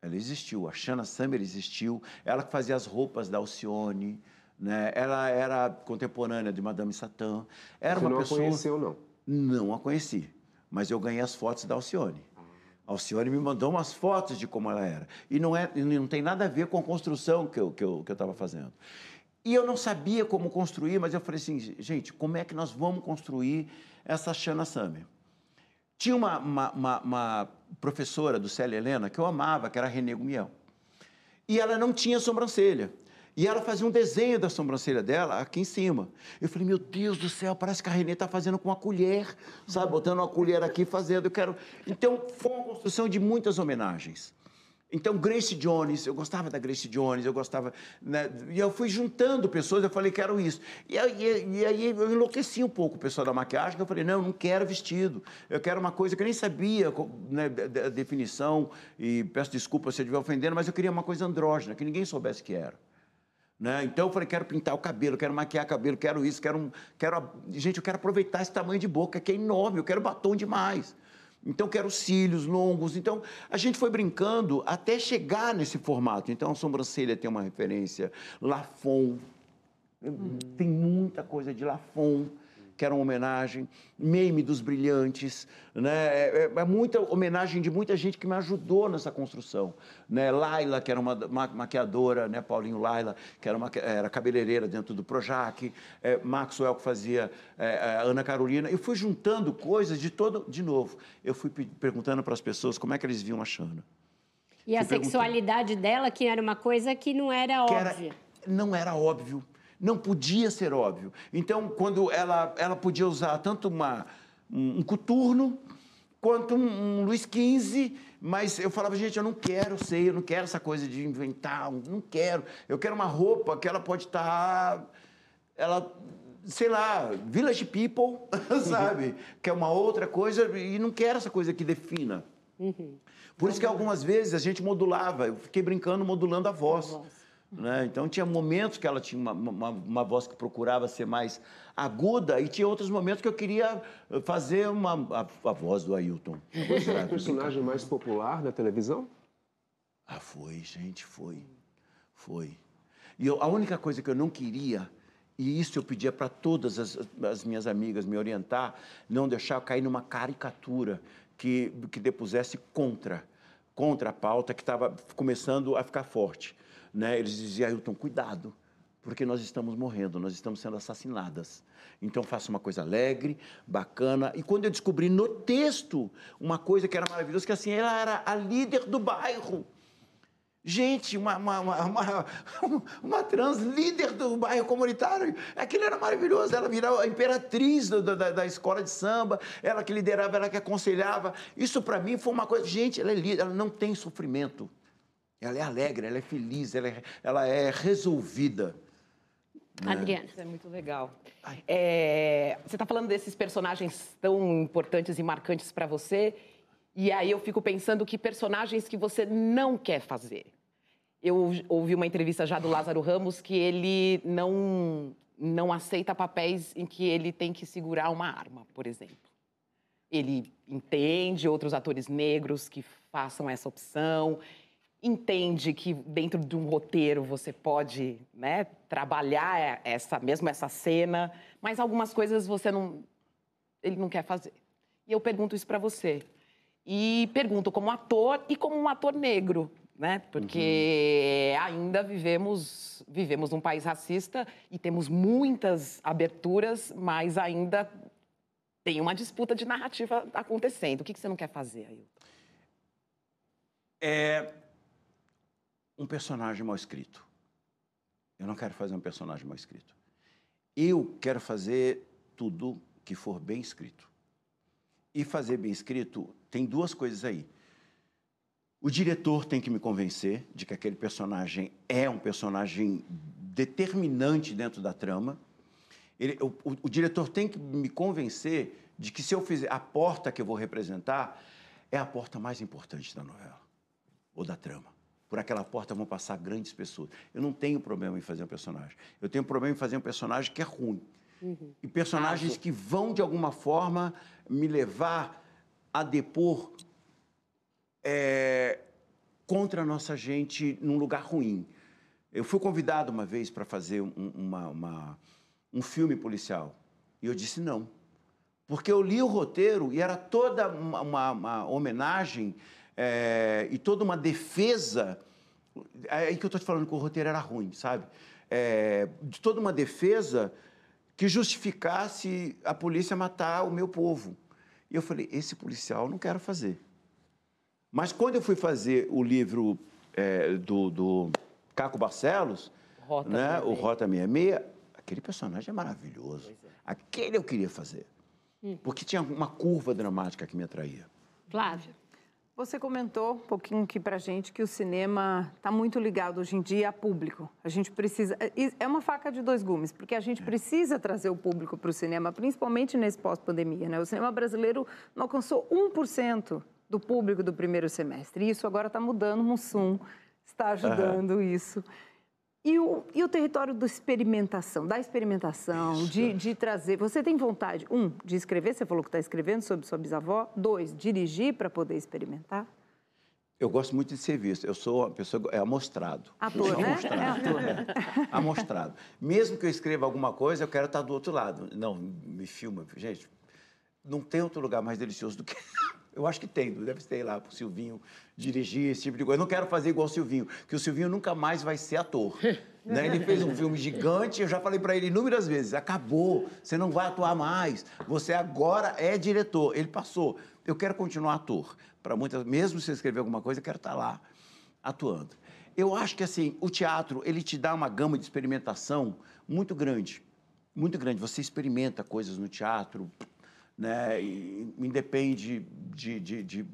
Ela existiu, a Shana Summer existiu, ela que fazia as roupas da Alcione, né? ela era contemporânea de Madame Satã. Era Você uma não pessoa... a conheceu, não? Não a conheci, mas eu ganhei as fotos da Alcione. A Alcione me mandou umas fotos de como ela era. E não, é, não tem nada a ver com a construção que eu estava que eu, que eu fazendo. E eu não sabia como construir, mas eu falei assim, gente, como é que nós vamos construir essa Shana Summer? Tinha uma, uma, uma, uma professora do Célia Helena que eu amava, que era a Renê Gumião. E ela não tinha sobrancelha. E ela fazia um desenho da sobrancelha dela aqui em cima. Eu falei, meu Deus do céu, parece que a Renê está fazendo com uma colher, sabe? Botando uma colher aqui fazendo. Eu quero. Então, foi uma construção de muitas homenagens. Então, Grace Jones, eu gostava da Grace Jones, eu gostava. Né? E eu fui juntando pessoas, eu falei, quero isso. E aí, e aí eu enlouqueci um pouco o pessoal da maquiagem, eu falei, não, eu não quero vestido. Eu quero uma coisa que eu nem sabia né, a definição, e peço desculpa se eu estiver ofendendo, mas eu queria uma coisa andrógena, que ninguém soubesse que era. Né? Então eu falei, quero pintar o cabelo, quero maquiar o cabelo, quero isso, quero, quero. Gente, eu quero aproveitar esse tamanho de boca, que é enorme, eu quero batom demais. Então, quero cílios longos. Então, a gente foi brincando até chegar nesse formato. Então, a sobrancelha tem uma referência. Lafon. Tem muita coisa de Lafon que era uma homenagem, Meme dos Brilhantes, né? É, é, é, muita homenagem de muita gente que me ajudou nessa construção, né? Laila, que era uma, maquiadora, né? Paulinho Laila, que era, uma, era cabeleireira dentro do Projac, é, Maxwell, que fazia é, Ana Carolina. Eu fui juntando coisas de todo, de novo, eu fui perguntando para as pessoas como é que eles viam a Xana. E a sexualidade dela, que era uma coisa que não era óbvia. Era, não era óbvio não podia ser óbvio. Então, quando ela, ela podia usar tanto uma, um, um coturno quanto um, um Luiz XV, mas eu falava, gente, eu não quero ser, eu não quero essa coisa de inventar, não quero. Eu quero uma roupa que ela pode estar, ela, sei lá, Village People, sabe? que é uma outra coisa, e não quero essa coisa que defina. Uhum. Por isso que algumas vezes a gente modulava, eu fiquei brincando modulando a voz. A voz. Né? Então, tinha momentos que ela tinha uma, uma, uma, voz que procurava ser mais aguda e tinha outros momentos que eu queria fazer uma, a, a voz do Ailton. Você é o personagem mais popular da televisão? Ah, foi, gente, foi. Foi. E eu, a única coisa que eu não queria, e isso eu pedia para todas as, as, minhas amigas me orientar, não deixar eu cair numa caricatura que, que depusesse contra, contra a pauta que estava começando a ficar forte né, eles diziam, Ailton, cuidado, porque nós estamos morrendo, nós estamos sendo assassinadas. Então faça uma coisa alegre, bacana. E quando eu descobri no texto uma coisa que era maravilhosa, que assim, ela era a líder do bairro. Gente, uma, uma, uma, uma, trans líder do bairro comunitário. Aquilo era maravilhoso. Ela virou a imperatriz da, da escola de samba, ela que liderava, ela que aconselhava. Isso para mim foi uma coisa. Gente, ela é líder, ela não tem sofrimento. Ela é alegre, ela é feliz, ela é, ela é resolvida. Né? Adriana. Isso é muito legal. É, você está falando desses personagens tão importantes e marcantes para você, e aí eu fico pensando que personagens que você não quer fazer. Eu ouvi uma entrevista já do Lázaro Ramos que ele não, não aceita papéis em que ele tem que segurar uma arma, por exemplo. ele entende outros atores negros que façam essa opção, entende que dentro de um roteiro você pode né, trabalhar essa mesmo essa cena, mas algumas coisas você não ele não quer fazer. E eu pergunto isso para você. E pergunto como ator e como um ator negro, né? Porque uhum. ainda vivemos vivemos num país racista e temos muitas aberturas, mas ainda tem uma disputa de narrativa acontecendo. O que, que você não quer fazer, Ailton? É um personagem mal escrito. Eu não quero fazer um personagem mal escrito. Eu quero fazer tudo que for bem escrito. E fazer bem escrito tem duas coisas aí. O diretor tem que me convencer de que aquele personagem é um personagem determinante dentro da trama. Ele, o, o, o, diretor tem que me convencer de que se eu fizer a porta que eu vou representar é a porta mais importante da novela ou da trama. Por aquela porta vão passar grandes pessoas. Eu não tenho problema em fazer um personagem. Eu tenho problema em fazer um personagem que é ruim. Uhum. E personagens que vão, de alguma forma, me levar a depor é, contra a nossa gente num lugar ruim. Eu fui convidado uma vez para fazer um, uma, uma, um filme policial. E eu disse não. Porque eu li o roteiro e era toda uma, uma, uma homenagem é, e toda uma defesa. É aí que eu estou te falando que o roteiro era ruim, sabe? É, de toda uma defesa que justificasse a polícia matar o meu povo. E eu falei: esse policial não quero fazer. Mas quando eu fui fazer o livro é, do, do, Caco Barcelos, Rota né, o Rota 66, aquele personagem é maravilhoso. É. Aquele eu queria fazer. Hum. Porque tinha uma curva dramática que me atraía. Flávio. Você comentou um pouquinho aqui para gente que o cinema está muito ligado hoje em dia a público. A gente precisa. É, é uma faca de dois gumes, porque a gente precisa trazer o público para o cinema, principalmente nesse pós-pandemia. Né? O cinema brasileiro não alcançou 1% do público do primeiro semestre. E isso agora está mudando. O Mussum está ajudando uhum. isso. E o, e o território da experimentação, da experimentação, de, de, trazer. Você tem vontade, um, de escrever, você falou que está escrevendo sobre sua bisavó. Dois, dirigir para poder experimentar? Eu gosto muito de serviço. Eu sou uma pessoa. É amostrado. Ator, né? Amostrado. É ator. É. amostrado. Mesmo que eu escreva alguma coisa, eu quero estar do outro lado. Não, me filma. Gente, não tem outro lugar mais delicioso do que eu acho que tem, deve ter lá para o Silvinho dirigir esse tipo de coisa. Eu não quero fazer igual o Silvinho, que o Silvinho nunca mais vai ser ator. né? Ele fez um filme gigante, eu já falei para ele inúmeras vezes: acabou, você não vai atuar mais, você agora é diretor. Ele passou. Eu quero continuar ator. Para muitas, mesmo se escrever alguma coisa, eu quero estar tá lá atuando. Eu acho que assim, o teatro, ele te dá uma gama de experimentação muito grande. Muito grande. Você experimenta coisas no teatro, né? E, independe de, de, de,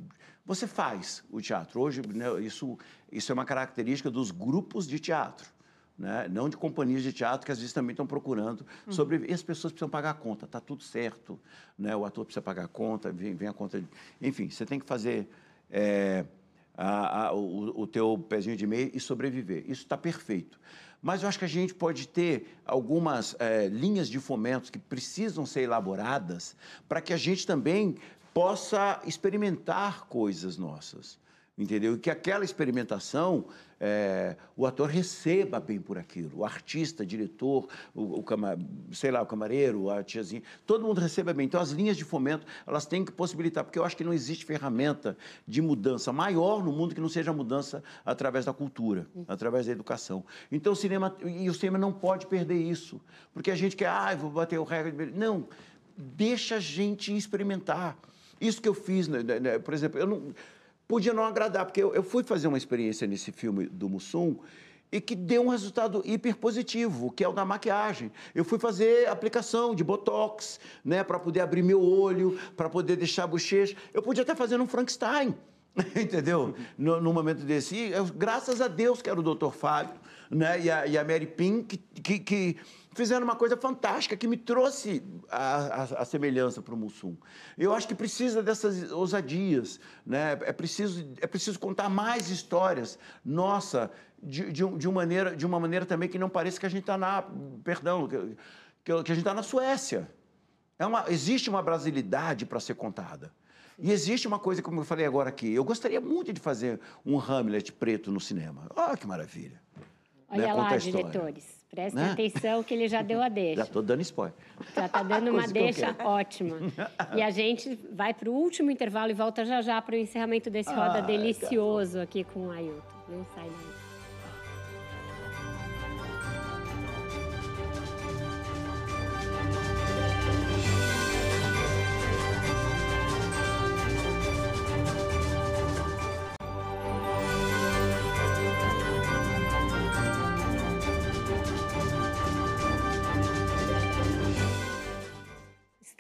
Você faz o teatro. Hoje, né, isso, isso é uma característica dos grupos de teatro. Né? Não de companhias de teatro que às vezes também estão procurando uhum. sobre. E as pessoas precisam pagar a conta, está tudo certo. Né? O ator precisa pagar a conta, vem, vem a conta. De... Enfim, você tem que fazer é, a, a, o, o teu pezinho de meia e sobreviver. Isso está perfeito. Mas eu acho que a gente pode ter algumas é, linhas de fomento que precisam ser elaboradas para que a gente também possa experimentar coisas nossas entendeu? E que aquela experimentação, é, o ator receba bem por aquilo, o artista, o diretor, o, o cama, sei lá, o camareiro, a tiazinha, todo mundo receba bem. Então, as linhas de fomento, elas têm que possibilitar, porque eu acho que não existe ferramenta de mudança maior no mundo que não seja a mudança através da cultura, através da educação. Então, o cinema, e o cinema não pode perder isso, porque a gente quer, ah, vou bater o recorde. Não, deixa a gente experimentar. Isso que eu fiz, né, né, né por exemplo, eu não podia não agradar, porque eu, eu fui fazer uma experiência nesse filme do Mussum e que deu um resultado hiper positivo, que é o da maquiagem. Eu fui fazer aplicação de botox, né, para poder abrir meu olho, para poder deixar a bochecha. Eu podia até fazer um Frankenstein, entendeu? No, no, momento desse. E eu, graças a Deus que era o Dr. Fábio, né, e a, e a Mary Pink, que, que, que fizeram uma coisa fantástica que me trouxe a, a, a semelhança para o Mussum. Eu acho que precisa dessas ousadias, né? é, preciso, é preciso contar mais histórias, nossa, de, de, de, uma maneira, de uma maneira também que não pareça que a gente está na, perdão, que, que a gente está na Suécia. É uma, existe uma brasilidade para ser contada. E existe uma coisa, como eu falei agora aqui, eu gostaria muito de fazer um Hamlet preto no cinema. Olha que maravilha. Olha Né? lá, diretores. Prestem Né? atenção que ele já deu a deixa. Já estou dando spoiler. Já está dando uma deixa ótima. E a gente vai para o último intervalo e volta já já para o encerramento desse roda Ah, delicioso aqui com o Ailton. Não sai daí.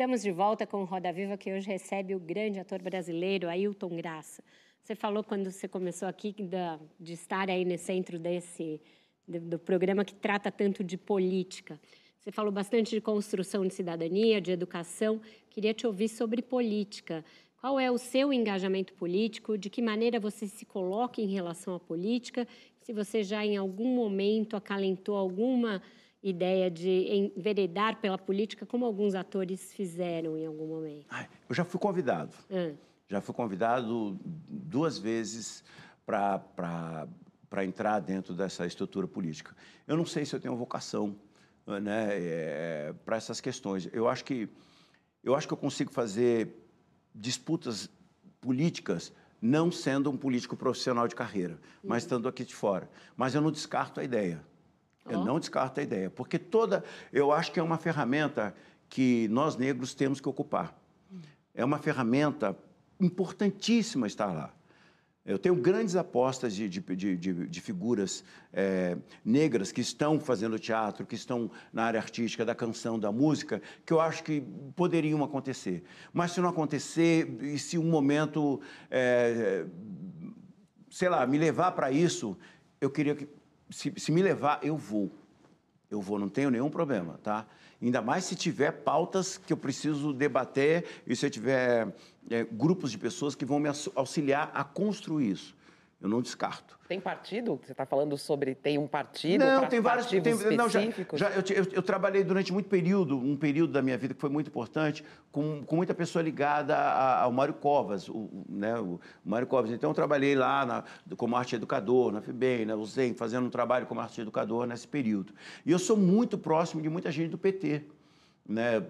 Estamos de volta com o Roda Viva, que hoje recebe o grande ator brasileiro, Ailton Graça. Você falou quando você começou aqui da- de estar aí no centro desse do programa que trata tanto de política. Você falou bastante de construção de cidadania, de educação. Queria te ouvir sobre política. Qual é o seu engajamento político? De que maneira você se coloca em relação à política? Se você já em algum momento acalentou alguma ideia de enveredar pela política, como alguns atores fizeram em algum momento. Eu já fui convidado. Ah, Já fui convidado duas vezes para entrar dentro dessa estrutura política. Eu não sei se eu tenho vocação né, para essas questões. Eu acho que eu acho que eu consigo fazer disputas políticas não sendo um político profissional de carreira, mas estando aqui de fora. Mas eu não descarto a ideia. Eu Ó. não descarto a ideia, porque toda, eu acho que é uma ferramenta que nós negros temos que ocupar. É uma ferramenta importantíssima estar lá. Eu tenho grandes apostas de, de, de, de- figuras eh, negras que estão fazendo teatro, que estão na área artística, da canção, da música, que eu acho que poderiam acontecer. Mas se não acontecer, e se um momento, eh, sei lá, me levar para isso, eu queria que, se, se me levar, eu vou. Eu vou, não tenho nenhum problema, tá? Ainda mais se tiver pautas que eu preciso debater e se eu tiver eh, grupos de pessoas que vão me aux- auxiliar a construir isso. Eu não descarto. Tem partido? Você está falando sobre tem um partido? Não, tem vários tem, não, já, já, eu, eu- eu trabalhei durante muito período, um período da minha vida que foi muito importante, com, com muita pessoa ligada a- ao Mário Covas, o, né, o Mário Covas. Então, eu trabalhei lá na, como arte educador, na FEBEM, na USEM, fazendo um trabalho como arte educador nesse período. E eu sou muito próximo de muita gente do PT. Né?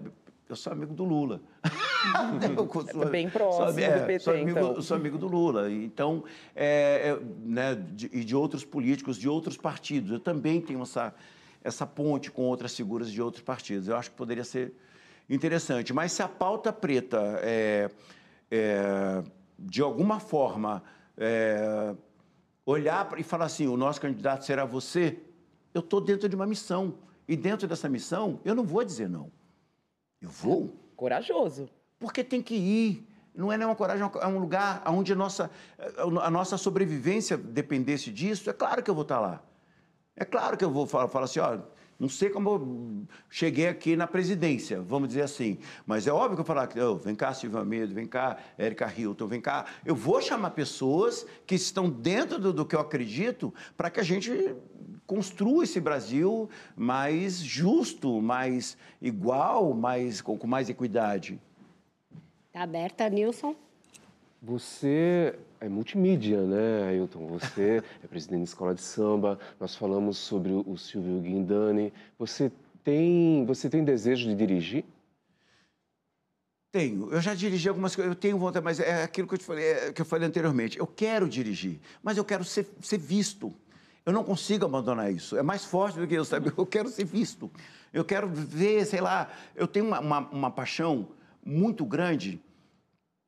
Eu sou amigo do Lula. Eu sou- bem próximo sou, é, do PT, sou amigo, então. sou amigo do Lula. Então, é, é, né, de- e de outros políticos, de outros partidos. Eu também tenho essa, essa ponte com outras figuras de outros partidos. Eu acho que poderia ser interessante. Mas se a pauta preta, é, é, de alguma forma, é, olhar e falar assim, o nosso candidato será você, eu estou dentro de uma missão. E dentro dessa missão, eu não vou dizer não. Eu vou. Corajoso. Porque tem que ir. Não é nenhuma coragem, é um lugar onde a nossa, a nossa sobrevivência dependesse disso. É claro que eu vou estar lá. É claro que eu vou falar, falar assim, ó, não sei como eu cheguei aqui na presidência, vamos dizer assim. Mas é óbvio que eu falar que, "Ô, vem cá, Silvio Almeida, vem cá, Érica Hilton, vem cá. Eu vou chamar pessoas que estão dentro do, do que eu acredito para que a gente construa esse Brasil mais justo, mais igual, mais, com, com mais equidade. Tá aberta, Nilson? Você é multimídia, né, Ailton? Você é presidente da escola de samba, nós falamos sobre o o Silvio Guindani. Você tem, você tem desejo de dirigir? Tenho. Eu já dirigi algumas coisas, eu tenho vontade, mas é aquilo que eu, te falei, é, que eu falei anteriormente. Eu quero dirigir, mas eu quero ser, ser visto. Eu não consigo abandonar isso. É mais forte do que eu, sabe? Eu quero ser visto. Eu quero ver, sei lá, eu tenho uma, uma, uma paixão muito grande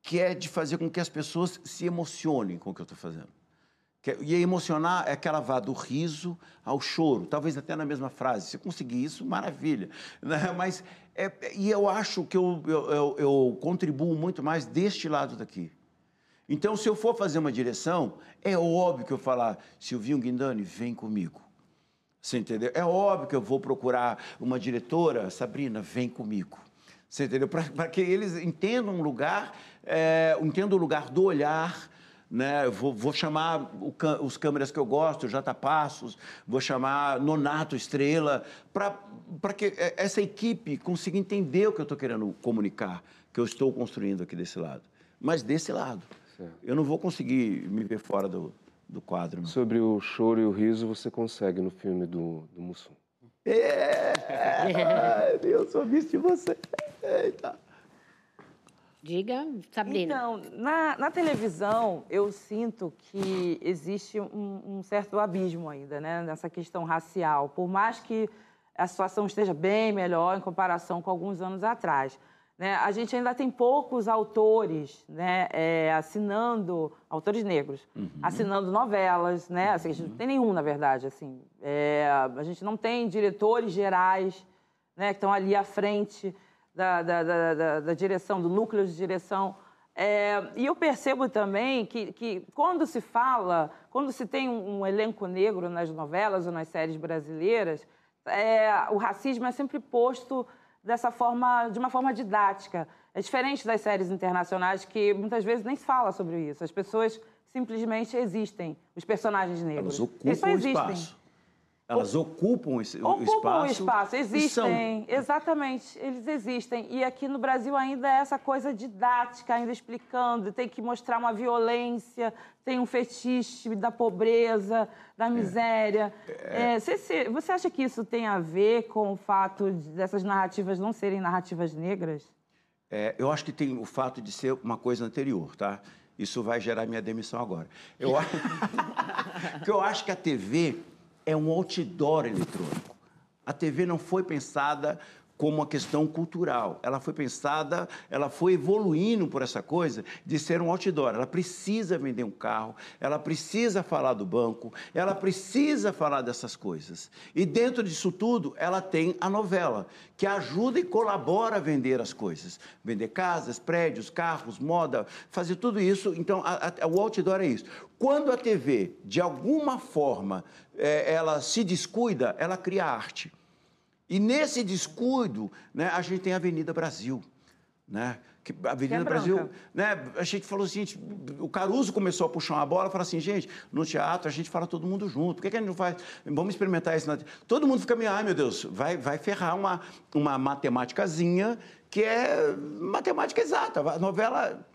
que é de fazer com que as pessoas se emocionem com o que eu estou fazendo. Que- E emocionar é que ela vá do riso ao choro, talvez até na mesma frase. Se conseguir isso, maravilha. né? Mas, é, e eu acho que eu, eu, eu contribuo muito mais deste lado daqui. Então, se eu for fazer uma direção, é óbvio que eu falar, Silvinho Guindani, vem comigo. Você entendeu? É óbvio que eu vou procurar uma diretora, Sabrina, vem comigo. Você entendeu? Para que eles entendam um lugar, é, entendam o lugar do olhar, né? Vou, vou chamar o, os câmeras que eu gosto, Jata Passos, vou chamar Nonato Estrela, para que essa equipe consiga entender o que eu estou querendo comunicar, que eu estou construindo aqui desse lado. Mas desse lado. Certo. Eu não vou conseguir me ver fora do, do quadro. Não. Sobre o choro e o riso, você consegue no filme do, do Mussum. É! Ai, eu sou visto de você. Eita! Diga, Sabrina. Então, na, na televisão, eu sinto que existe um, um, certo abismo ainda, né? Nessa questão racial. Por mais que a situação esteja bem melhor em comparação com alguns anos atrás. Né? A gente ainda tem poucos autores né? É, assinando, autores negros, uhum. assinando novelas, né? Assim, a gente não tem nenhum, na verdade. Assim. É, a gente não tem diretores gerais né? que estão ali à frente da, da, da, da direção, do núcleo de direção. É, e eu percebo também que, que, quando se fala, quando se tem um, um, elenco negro nas novelas ou nas séries brasileiras, é, o racismo é sempre posto dessa forma, de uma forma didática. É diferente das séries internacionais que muitas vezes nem se fala sobre isso. As pessoas simplesmente existem, os personagens negros. Elas ocupam Eles só existem. espaço. Elas ocupam esse ocupam espaço. Ocupam o espaço, existem. Exatamente, eles existem. E aqui no Brasil ainda é essa coisa didática, ainda explicando, tem que mostrar uma violência, tem um fetiche da pobreza, da é. miséria. É. É, você, você acha que isso tem a ver com o fato dessas narrativas não serem narrativas negras? É, eu acho que tem o fato de ser uma coisa anterior, tá? Isso vai gerar minha demissão agora. Eu, eu acho que a TV é um outdoor eletrônico. A TV não foi pensada como uma questão cultural. Ela foi pensada, ela foi evoluindo por essa coisa de ser um outdoor. Ela precisa vender um carro, ela precisa falar do banco, ela precisa falar dessas coisas. E dentro disso tudo, ela tem a novela, que ajuda e colabora a vender as coisas. Vender casas, prédios, carros, moda, fazer tudo isso. Então, a, a, o outdoor é isso. Quando a TV, de alguma forma, é, ela se descuida, ela cria arte. E nesse descuido, né, a gente tem a Avenida Brasil. Né? Que a Avenida que é Brasil, né? A gente falou assim, o Caruso começou a puxar uma bola, falou assim, gente, no teatro a gente fala todo mundo junto. Por que, que a gente não faz? Vamos experimentar isso. Na... Todo mundo fica meio, ai meu Deus, vai, vai ferrar uma, uma matemáticazinha que é matemática exata. A novela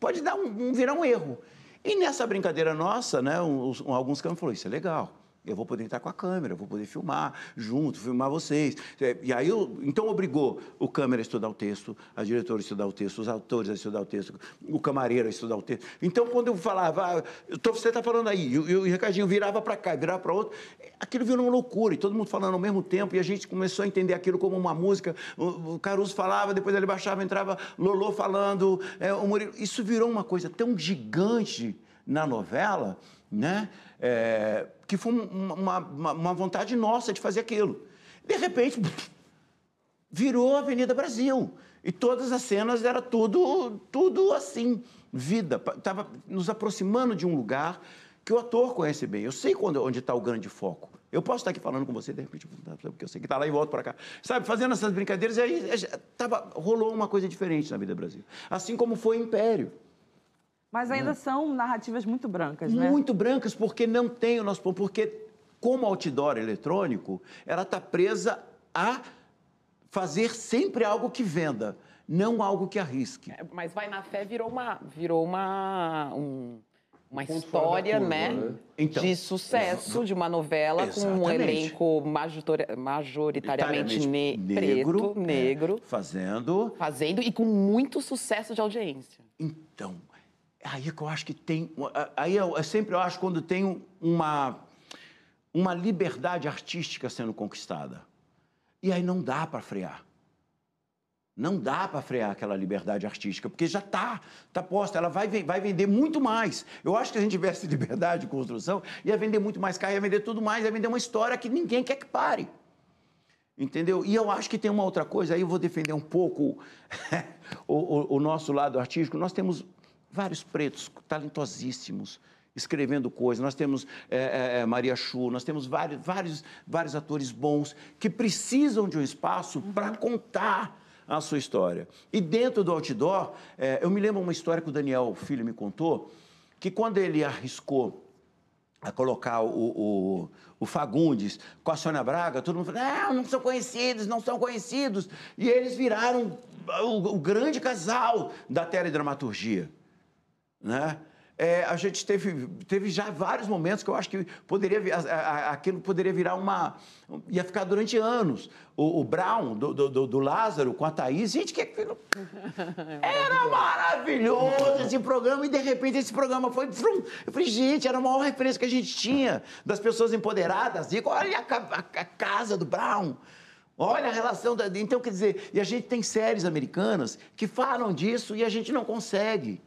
pode dar um, um virar um erro. E nessa brincadeira nossa, né, uns, alguns campos falaram, isso é legal. Eu vou poder entrar com a câmera, eu vou poder filmar junto, filmar vocês. É, e aí, eu, então, obrigou o câmera a estudar o texto, a diretora a estudar o texto, os autores a estudar o texto, o camareiro a estudar o texto. Então, quando eu falava, ah, tô, você está falando aí, e, o Ricardinho virava para cá, virava para outro, aquilo virou uma loucura, e todo mundo falando ao mesmo tempo, e a gente começou a entender aquilo como uma música. O, o Caruso falava, depois ele baixava, entrava Lolo falando, é, o Murilo. Isso virou uma coisa tão gigante na novela, né? É, que foi uma, uma, uma, vontade nossa de fazer aquilo. De repente, virou Avenida Brasil. E todas as cenas era tudo, tudo assim, vida. Estava nos aproximando de um lugar que o ator conhece bem. Eu sei quando, onde está o grande foco. Eu posso estar aqui falando com você, de repente, porque eu sei que está lá e volto para cá. Sabe, fazendo essas brincadeiras, aí tava, rolou uma coisa diferente na vida Brasil. Assim como foi Império. Mas ainda são narrativas muito brancas, né? Muito brancas, porque não tem o nosso porque como outdoor eletrônico, ela está presa a fazer sempre algo que venda, não algo que arrisque. É, mas Vai na Fé virou uma, virou uma, um, uma história, curva, né, né? Então, de sucesso de uma novela exatamente. com um elenco majoritariamente ne negro, preto, negro, é, fazendo, fazendo e com muito sucesso de audiência. Então, Aí é que eu acho que tem. Aí eu, eu sempre eu acho quando tem uma, uma liberdade artística sendo conquistada. E aí não dá para frear. Não dá para frear aquela liberdade artística, porque já está, está posta, ela vai, vai vender muito mais. Eu acho que a gente tivesse liberdade de construção, ia vender muito mais carro, ia vender tudo mais, ia vender uma história que ninguém quer que pare. Entendeu? E eu acho que tem uma outra coisa, aí eu vou defender um pouco o, o, o nosso lado artístico. Nós temos vários pretos talentosíssimos escrevendo coisas. Nós temos é, é, Maria Chu, nós temos vários, vários, vários atores bons que precisam de um espaço uhum. para contar a sua história. E dentro do outdoor, é, eu me lembro uma história que o Daniel Filho me contou, que quando ele arriscou a colocar o, o, o, Fagundes com a Sônia Braga, todo mundo falou, não, não são conhecidos, não são conhecidos. E eles viraram o, o grande casal da teledramaturgia, né? é, a gente teve, teve já vários momentos que eu acho que poderia, aquilo poderia virar uma. ia ficar durante anos. O, o Brown, do, do, do, Lázaro, com a Thaís, gente, que aquilo. Era maravilhoso esse programa, e de repente esse programa foi. Eu falei, gente, era a maior referência que a gente tinha das pessoas empoderadas. Digo, olha a, a, a casa do Brown. Olha a relação da. Então, quer dizer, e a gente tem séries americanas que falam disso e a gente não consegue.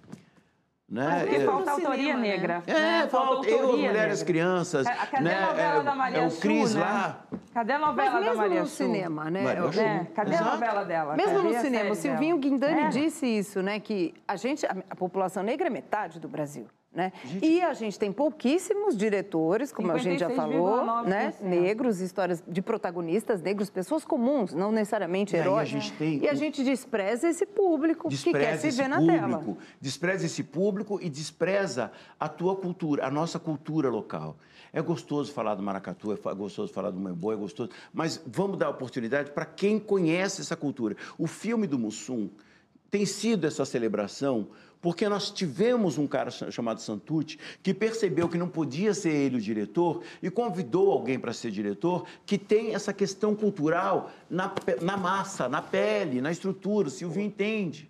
Né? Mas falta autoria né? negra. É, né? falta, eu, as mulheres, as crianças. É, cadê né? a novela é, da Maria É o Cris né? lá. Cadê a novela da Maria no cinema, né? É, cadê Exato. a novela dela? Mesmo cadê no cinema, o Silvinho dela? Guindani é. disse isso, né? Que a gente, a, a população negra é metade do Brasil. Né? Gente... E a gente tem pouquíssimos diretores, como a gente já falou, né? negros, histórias de protagonistas negros, pessoas comuns, não necessariamente heróis. E a gente, tem... e a gente despreza esse público despreza que quer se ver na público, tela. Despreza esse público e despreza a tua cultura, a nossa cultura local. É gostoso falar do maracatu, é gostoso falar do membo, é gostoso, mas vamos dar oportunidade para quem conhece essa cultura. O filme do Mussum tem sido essa celebração porque nós tivemos um cara chamado Santucci que percebeu que não podia ser ele o diretor e convidou alguém para ser diretor que tem essa questão cultural na, na massa, na pele, na estrutura. O Silvio entende.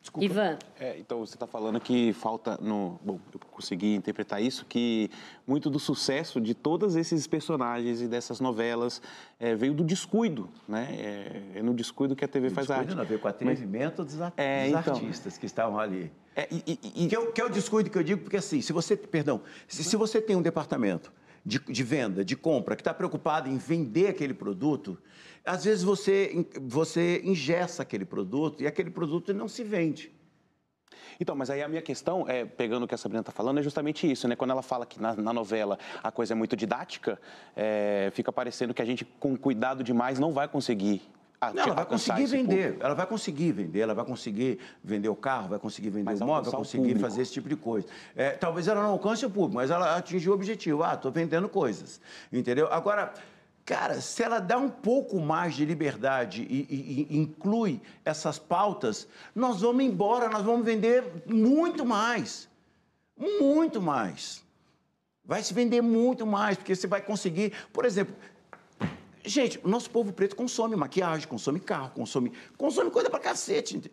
Desculpa. Ivan. É, então, você está falando que falta. No, bom, eu consegui interpretar isso, que muito do sucesso de todos esses personagens e dessas novelas é, veio do descuido, né? É, é, no descuido que a TV o faz descuido arte. Não, veio com o atrevimento dos, é, dos então, artistas que estavam ali. É, e, e, que, é, que é o descuido que eu digo, porque assim, se você. Perdão, se, se você tem um departamento de, de venda, de compra, que está preocupado em vender aquele produto às vezes você, você ingessa aquele produto e aquele produto não se vende. Então, mas aí a minha questão, é, pegando o que a Sabrina está falando, é justamente isso, né? Quando ela fala que na, na novela a coisa é muito didática, é, fica parecendo que a gente, com cuidado demais, não vai conseguir não, ela vai conseguir vender, público. ela vai conseguir vender, ela vai conseguir vender o carro, vai conseguir vender mas o móvel, vai conseguir fazer esse tipo de coisa. É, talvez ela não alcance o público, mas ela atingiu o objetivo. Ah, estou vendendo coisas, entendeu? Agora, Cara, se ela dá um pouco mais de liberdade e, e, e, inclui essas pautas, nós vamos embora, nós vamos vender muito mais. Muito mais. Vai se vender muito mais, porque você vai conseguir. Por exemplo, gente, o nosso povo preto consome maquiagem, consome carro, consome, consome coisa pra cacete.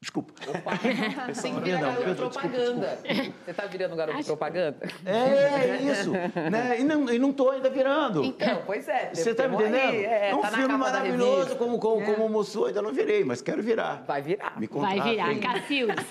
Desculpa. Opa, tem que virar garoto propaganda. Você está virando garoto Acho... propaganda? É, é isso. né? E não, e não tô ainda virando. Então, pois é. Você está me entendendo? Aí, é, é um tá filme maravilhoso como, como, é. como o Moçu, ainda não virei, mas quero virar. Vai virar. Me Vai virar. Cacildes.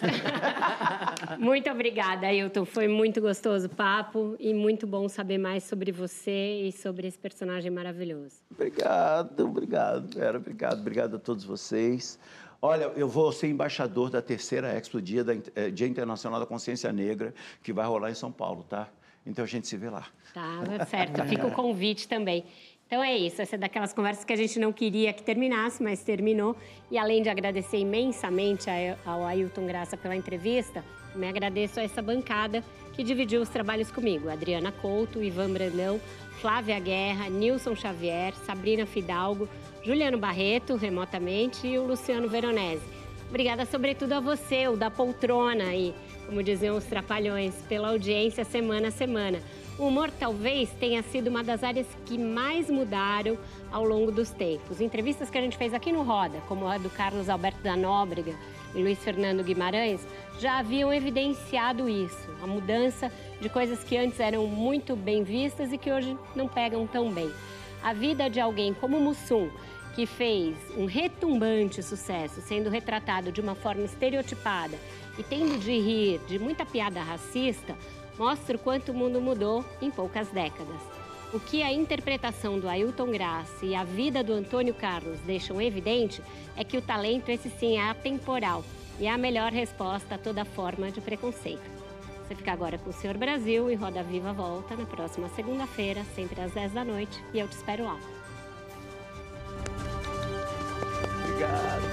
muito obrigada, Ailton. Foi muito gostoso o papo e muito bom saber mais sobre você e sobre esse personagem maravilhoso. Obrigado, obrigado, Vera. Obrigado, obrigado a todos vocês. Olha, eu vou ser embaixador da terceira Expo, Dia, da, eh, Dia Internacional da Consciência Negra, que vai rolar em São Paulo, tá? Então a gente se vê lá. Tá, certo. Fica o convite também. Então é isso, essa é daquelas conversas que a gente não queria que terminasse, mas terminou. E além de agradecer imensamente ao Ailton Graça pela entrevista, me agradeço a essa bancada que dividiu os trabalhos comigo. Adriana Couto, Ivan Brandão, Flávia Guerra, Nilson Xavier, Sabrina Fidalgo, Juliano Barreto, remotamente, e o Luciano Veronese. Obrigada, sobretudo, a você, o da poltrona e, como diziam os trapalhões, pela audiência semana a semana. O humor talvez tenha sido uma das áreas que mais mudaram ao longo dos tempos. Entrevistas que a gente fez aqui no Roda, como a do Carlos Alberto da Nóbrega e Luiz Fernando Guimarães, já haviam evidenciado isso, a mudança de coisas que antes eram muito bem vistas e que hoje não pegam tão bem. A vida de alguém como Mussum, que fez um retumbante sucesso, sendo retratado de uma forma estereotipada e tendo de rir de muita piada racista, mostra o quanto o mundo mudou em poucas décadas. O que a interpretação do Ailton Graça e a vida do Antônio Carlos deixam evidente é que o talento, esse sim, é atemporal e é a melhor resposta a toda forma de preconceito. Você fica agora com o Senhor Brasil e Roda Viva volta na próxima segunda-feira, sempre às 10 da noite, e eu te espero lá. God.